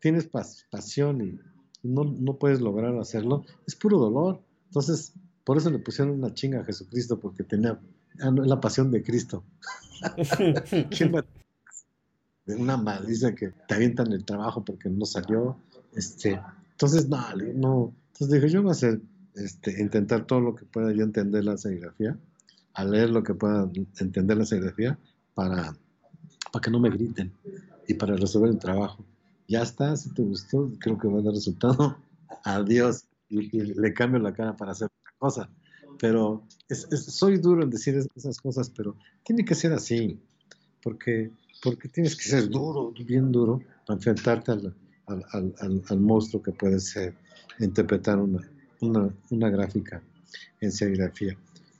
S1: tienes pasión y no, no puedes lograr hacerlo, es puro dolor. Entonces, por eso le pusieron una chinga a Jesucristo, porque tenía ah, la pasión de Cristo. [laughs] una madriza que te avientan el trabajo porque no salió. Este, entonces, no, no, entonces dije, yo voy a hacer, este, intentar todo lo que pueda yo entender la serigrafía, a leer lo que pueda entender la serigrafía para, para que no me griten y para resolver el trabajo. Ya está, si te gustó, creo que va a dar resultado. [laughs] Adiós. Y, le cambio la cara para hacer otra cosa. Pero soy duro en decir esas cosas, pero tiene que ser así, porque, porque tienes que ser duro, bien duro, para enfrentarte al, al, al, al monstruo que puede ser interpretar una, una, una gráfica en serigrafía.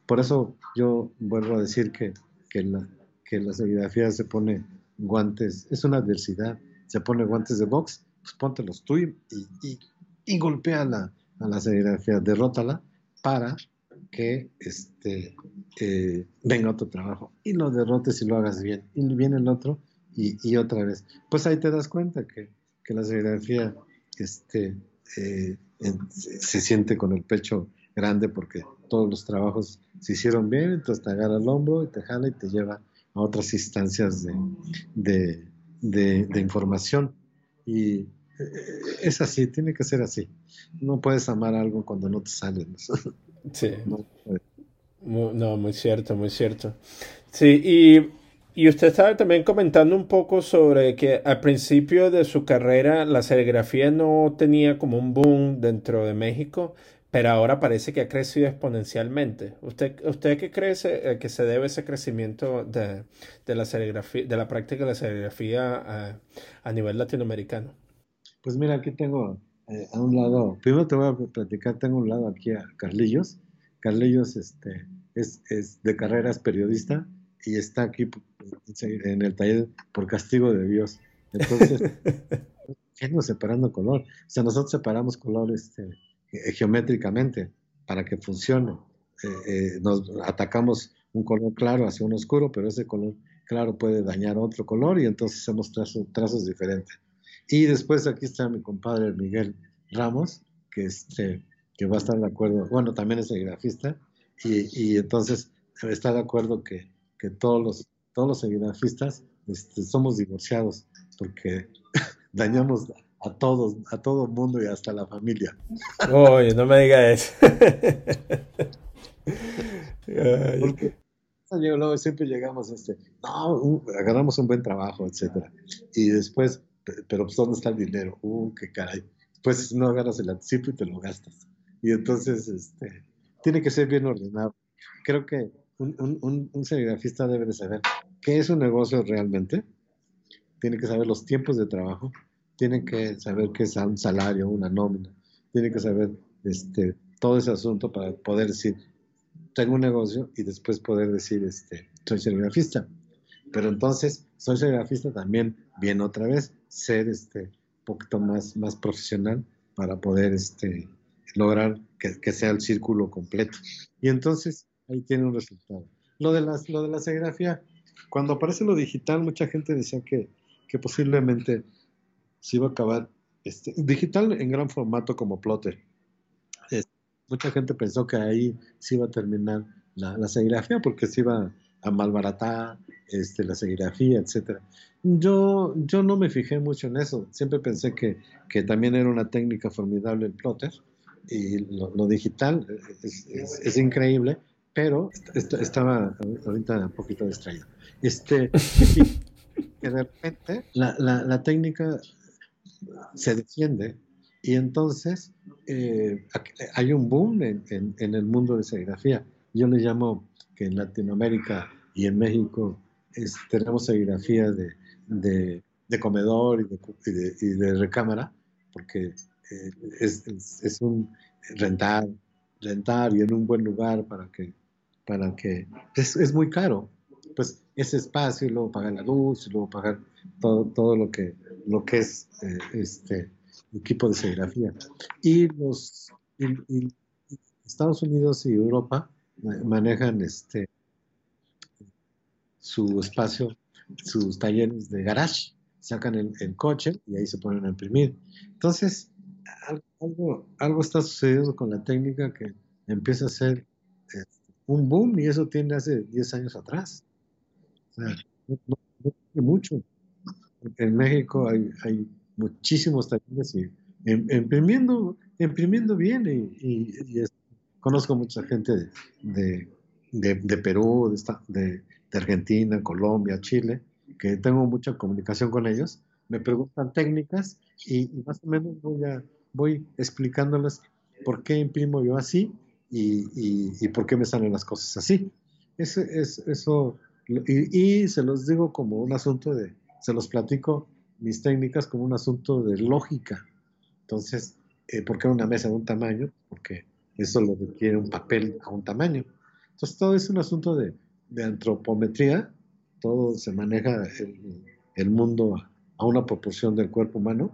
S1: Por eso yo vuelvo a decir que, que, la, que la serigrafía se pone guantes, es una adversidad, se pone guantes de box, pues póntelos tú y, y, y golpea la, a la serigrafía, derrótala para que este, eh, venga otro trabajo y lo derrotes y lo hagas bien. Y viene el otro y, y otra vez. Pues ahí te das cuenta que, que la serigrafía este, eh, se siente con el pecho grande porque todos los trabajos se hicieron bien, entonces te agarra el hombro y te jala y te lleva a otras instancias de, de, información. Y eh, es así, tiene que ser así. No puedes amar algo cuando no te sale.
S2: Sí. [laughs] No, no, muy cierto, muy cierto. Sí, y y usted estaba también comentando un poco sobre que al principio de su carrera la serigrafía no tenía como un boom dentro de México, pero ahora parece que ha crecido exponencialmente. ¿Usted, usted qué cree eh, que se debe ese crecimiento de, de la serigrafía, de la práctica de la serigrafía a, a, nivel latinoamericano?
S1: Pues mira, aquí tengo, eh, a un lado, primero te voy a platicar, tengo un lado aquí a Carlillos. Carlillos este, es, es de carreras periodista y está aquí en el taller por castigo de Dios. Entonces, [laughs] nos separando color. O sea, nosotros separamos color este, geométricamente para que funcione. Eh, eh, nos atacamos un color claro hacia un oscuro, pero ese color claro puede dañar otro color y entonces hacemos trazos diferentes. Y después aquí está mi compadre Miguel Ramos, que, este, que va a estar de acuerdo, bueno, también es grafista, y, y entonces está de acuerdo que, que, todos los, todos los serigrafistas este, somos divorciados, porque [laughs] dañamos a todos, a todo el mundo y hasta la familia.
S2: Oye, no me digas eso. [laughs]
S1: porque luego siempre llegamos a este, no, agarramos un buen trabajo, etcétera. Y después, pero pues, ¿dónde está el dinero? Uh, qué caray. Pues no agarras el anticipo y te lo gastas. Y entonces, este, tiene que ser bien ordenado. Creo que un, un, un, serigrafista debe de saber qué es un negocio realmente, tiene que saber los tiempos de trabajo, tiene que saber qué es un salario, una nómina, tiene que saber este, todo ese asunto para poder decir, tengo un negocio y después poder decir, este, soy serigrafista. Pero entonces, soy serigrafista también viene otra vez ser este, un poquito más, más profesional para poder este, lograr que, que, sea el círculo completo. Y entonces, ahí tiene un resultado. Lo de, las, lo de la serigrafía, cuando aparece lo digital, mucha gente decía que, que posiblemente se iba a acabar este, digital en gran formato como plotter mucha gente pensó que ahí se iba a terminar la, la serigrafía porque se iba a malbaratar este, la serigrafía, etc. Yo, yo no me fijé mucho en eso. Siempre pensé que, que también era una técnica formidable el plotter y lo, digital es, es, increíble, pero estaba ahorita un poquito distraído. Este, [laughs] que de repente la, la, la técnica se defiende y entonces eh, hay un boom en, el mundo de serigrafía. Yo le llamo que en Latinoamérica y en México tenemos serigrafía de, comedor y de, recámara, porque eh, es, un rentar, rentar y en un buen lugar para que, para que es, muy caro. Pues ese espacio, y luego pagar la luz, y luego pagar todo, todo lo, que, lo que es eh, este, equipo de serigrafía. Y los Estados Unidos y Europa manejan este su espacio, sus talleres de garage, sacan el, coche y ahí se ponen a imprimir. Entonces, algo, algo está sucediendo con la técnica que empieza a ser este, un boom y eso tiene hace 10 años atrás. O sea, no, tiene mucho. En México hay, muchísimos talleres imprimiendo, imprimiendo bien y, conozco mucha gente de, de, Perú, de, Argentina, Colombia, Chile, que tengo mucha comunicación con ellos, me preguntan técnicas y, más o menos voy, voy explicándoles por qué imprimo yo así y, y, por qué me salen las cosas así. Es, es, eso, y, se los digo como un asunto de, se los platico mis técnicas como un asunto de lógica. Entonces, eh, ¿por qué una mesa de un tamaño? Porque eso lo requiere un papel a un tamaño. Entonces, todo es un asunto de, antropometría, todo se maneja el, mundo a, una proporción del cuerpo humano,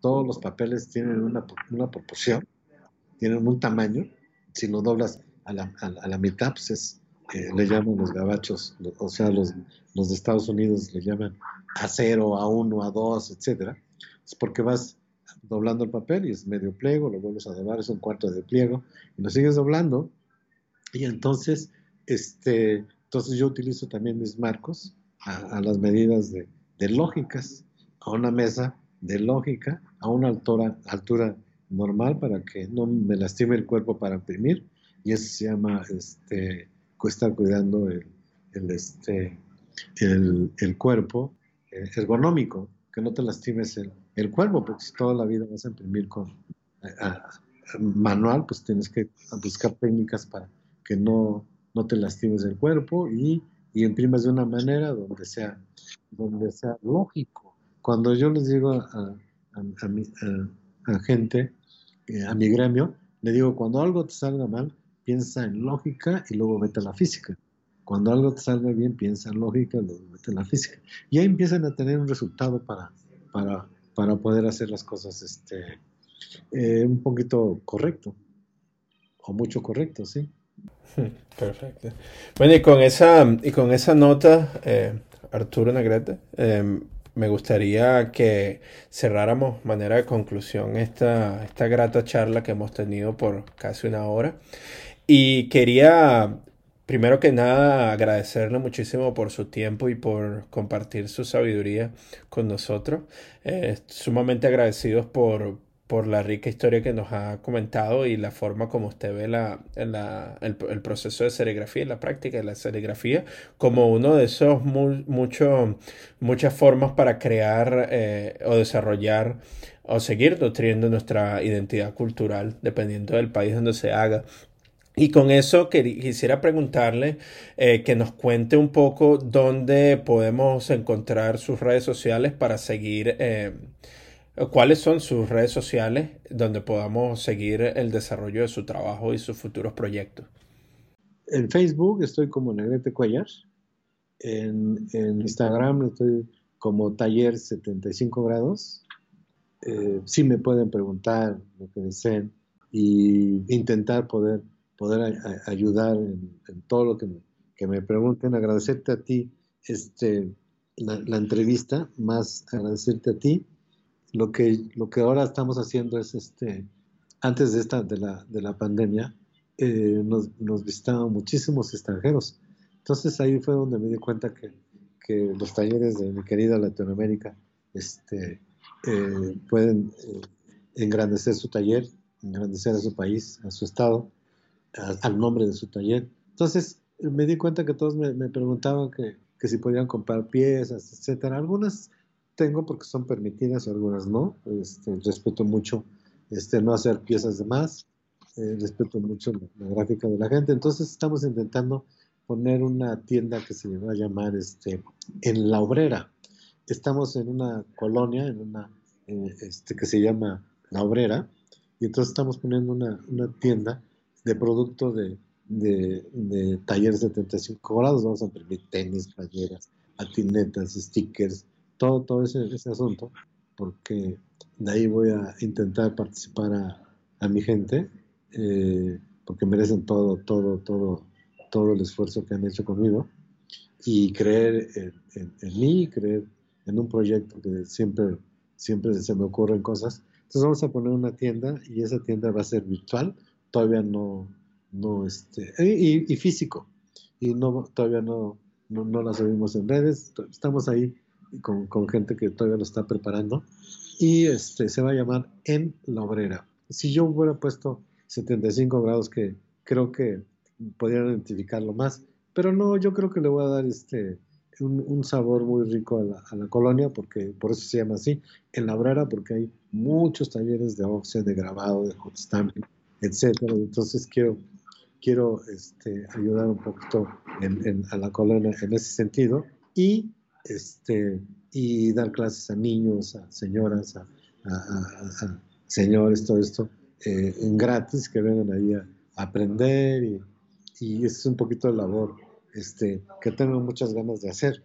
S1: todos los papeles tienen una, proporción, tienen un tamaño, si lo doblas a la, a mitad, pues es, le llaman los gabachos, o sea, los, de Estados Unidos le llaman a cero, a uno, a dos, etcétera, es porque vas doblando el papel y es medio pliego, lo vuelves a doblar, es un cuarto de pliego, y lo sigues doblando, y entonces, este, entonces yo utilizo también mis marcos a, las medidas de, de, lógicas, a una mesa de lógica, a una altura, altura normal para que no me lastime el cuerpo para imprimir, y eso se llama este, estar cuidando el, el, este, el, el cuerpo eh, ergonómico, que no te lastimes el, el, cuerpo, porque si toda la vida vas a imprimir con manual, pues tienes que buscar técnicas para que no, no te lastimes el cuerpo y, y imprimas de una manera donde sea, donde sea lógico. Cuando yo les digo a, a, a gente, eh, a mi gremio, le digo, cuando algo te salga mal, piensa en lógica y luego vete a la física. Cuando algo te salga bien, piensa en lógica y luego vete a la física. Y ahí empiezan a tener un resultado para, para, para poder hacer las cosas este, eh, un poquito correcto, o mucho correcto, sí. [laughs]
S2: Perfecto. Bueno, y con esa, y con esa nota, eh, Arturo Negrete, em, me gustaría que cerráramos manera de conclusión esta, esta grata charla que hemos tenido por casi una hora. Y quería, primero que nada, agradecerle muchísimo por su tiempo y por compartir su sabiduría con nosotros. Eh, sumamente agradecidos por, por la rica historia que nos ha comentado y la forma como usted ve la, el, proceso de serigrafía y la práctica de la serigrafía como uno de esos mucho, muchas formas para crear eh, o desarrollar o seguir nutriendo nuestra identidad cultural dependiendo del país donde se haga. Y con eso quisiera preguntarle eh, que nos cuente un poco dónde podemos encontrar sus redes sociales para seguir eh, ¿Cuáles son sus redes sociales donde podamos seguir el desarrollo de su trabajo y sus futuros proyectos?
S1: En Facebook estoy como Negrete Cuellar. En, Instagram estoy como Taller 75 grados. Eh, sí me pueden preguntar lo que deseen y intentar poder, poder ayudar en, todo lo que me, que me, pregunten. Agradecerte a ti este, la entrevista, más agradecerte a ti lo que, lo que ahora estamos haciendo es, este, antes de, esta, de, la, de la pandemia, eh, nos, nos visitaban muchísimos extranjeros. Entonces ahí fue donde me di cuenta que, que los talleres de mi querida Latinoamérica este, eh, pueden eh, engrandecer su taller, engrandecer a su país, a su estado, al nombre de su taller. Entonces me di cuenta que todos me, me preguntaban que, que, si podían comprar piezas, etcétera. Algunas tengo porque son permitidas y algunas no. Este, respeto mucho este, no hacer piezas de más, eh, respeto mucho la, gráfica de la gente. Entonces estamos intentando poner una tienda que se va a llamar este, en la obrera. Estamos en una colonia, en una eh, este, que se llama La Obrera, y entonces estamos poniendo una, una tienda de producto de, de, de taller 75 grados. Vamos a imprimir tenis, playeras, patinetas, stickers, todo, todo ese, ese, asunto, porque de ahí voy a intentar participar a, mi gente, eh, porque merecen todo, todo, todo, todo el esfuerzo que han hecho conmigo, y creer en, en, mí, creer en un proyecto que siempre, siempre se me ocurren cosas. Entonces vamos a poner una tienda y esa tienda va a ser virtual, todavía no, no este, y, y físico, y no, todavía no, no, no la subimos en redes, estamos ahí con, gente que todavía lo está preparando. Y este, se va a llamar En la Obrera. Si yo hubiera puesto 75 grados, que creo que podrían identificarlo más, pero no, yo creo que le voy a dar este, un, sabor muy rico a la, colonia, porque por eso se llama así, En la Obrera, porque hay muchos talleres de offset, de grabado, de hot stamping, etcétera. Entonces quiero quiero este, ayudar un poquito a la colonia en ese sentido. Y este, y dar clases a niños, a señoras, a, señores, todo esto, eh, en gratis, que vengan ahí a, aprender y, y es un poquito de labor este, que tengo muchas ganas de hacer.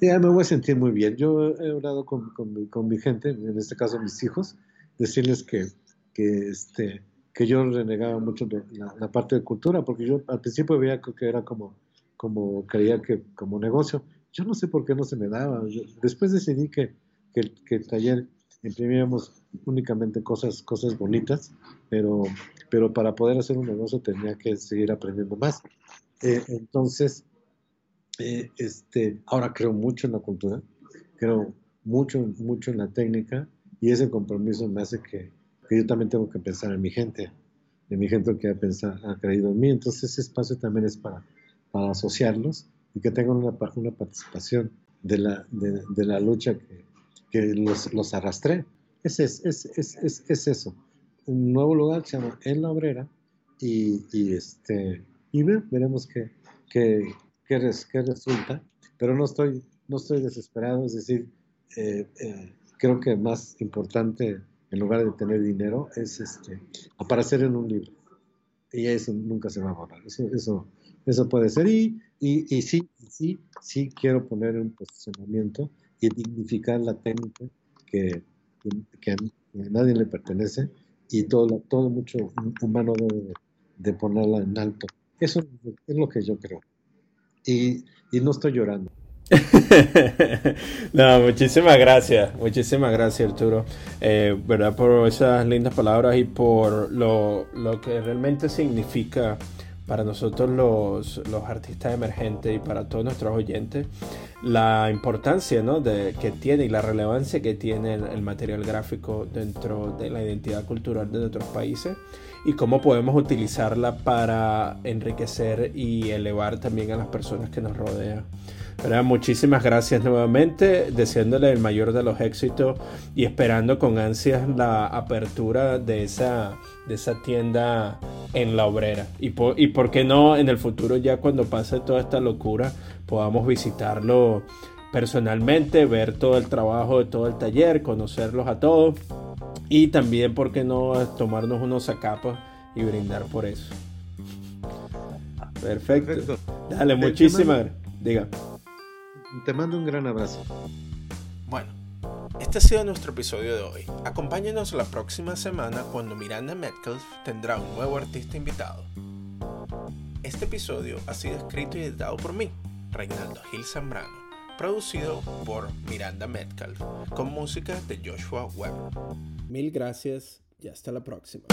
S1: ya me voy a sentir muy bien. Yo he hablado con, con, mi gente, en este caso mis hijos, decirles que, que, este, que yo renegaba mucho la, la, parte de cultura, porque yo al principio veía que era como, como creía que como negocio, yo no sé por qué no se me daba. después decidí que, que, el taller imprimíamos únicamente cosas, cosas bonitas, pero, pero para poder hacer un negocio tenía que seguir aprendiendo más. Eh, entonces, eh, este, ahora creo mucho en la cultura, creo mucho, mucho en la técnica y ese compromiso me hace que, que yo también tengo que pensar en mi gente, en mi gente que ha, pensado, ha creído en mí. Entonces ese espacio también es para, para asociarlos y que tengan una, una participación de la, de, de la lucha que, que los, los, arrastré. Es, es, es, es, eso. Un nuevo lugar se llama En la Obrera y, y este, y veremos qué, qué, qué, resulta. Pero no estoy, no estoy desesperado, es decir, eh, eh, creo que más importante en lugar de tener dinero, es este, aparecer en un libro. Y eso nunca se va a borrar. Eso, eso, eso puede ser. Y, y, y sí, sí, sí quiero poner un posicionamiento y dignificar la técnica que, que, a nadie le pertenece y todo, todo mucho humano debe de ponerla en alto. Eso es lo que yo creo. Y, y no estoy llorando. [laughs]
S2: no, muchísimas gracias, muchísimas gracias Arturo, eh, ¿verdad? Por esas lindas palabras y por lo, lo que realmente significa para nosotros los, los, artistas emergentes y para todos nuestros oyentes la importancia ¿no? de, que tiene y la relevancia que tiene el, material gráfico dentro de la identidad cultural de nuestros países y cómo podemos utilizarla para enriquecer y elevar también a las personas que nos rodean. Muchísimas gracias nuevamente, deseándole el mayor de los éxitos y esperando con ansias la apertura de esa, de esa tienda en la obrera. Y por, y por qué no en el futuro, ya cuando pase toda esta locura, podamos visitarlo personalmente, ver todo el trabajo de todo el taller, conocerlos a todos y también, por qué no, tomarnos unos zacapas y brindar por eso. Perfecto. Dale, muchísimas. Diga.
S1: Te mando un gran abrazo.
S2: Bueno, este ha sido nuestro episodio de hoy. Acompáñenos la próxima semana cuando Miranda Metcalf tendrá un nuevo artista invitado. Este episodio ha sido escrito y editado por mí, Reinaldo Gil Zambrano, producido por Miranda Metcalf, con música de Joshua Weber. Mil gracias y hasta la próxima.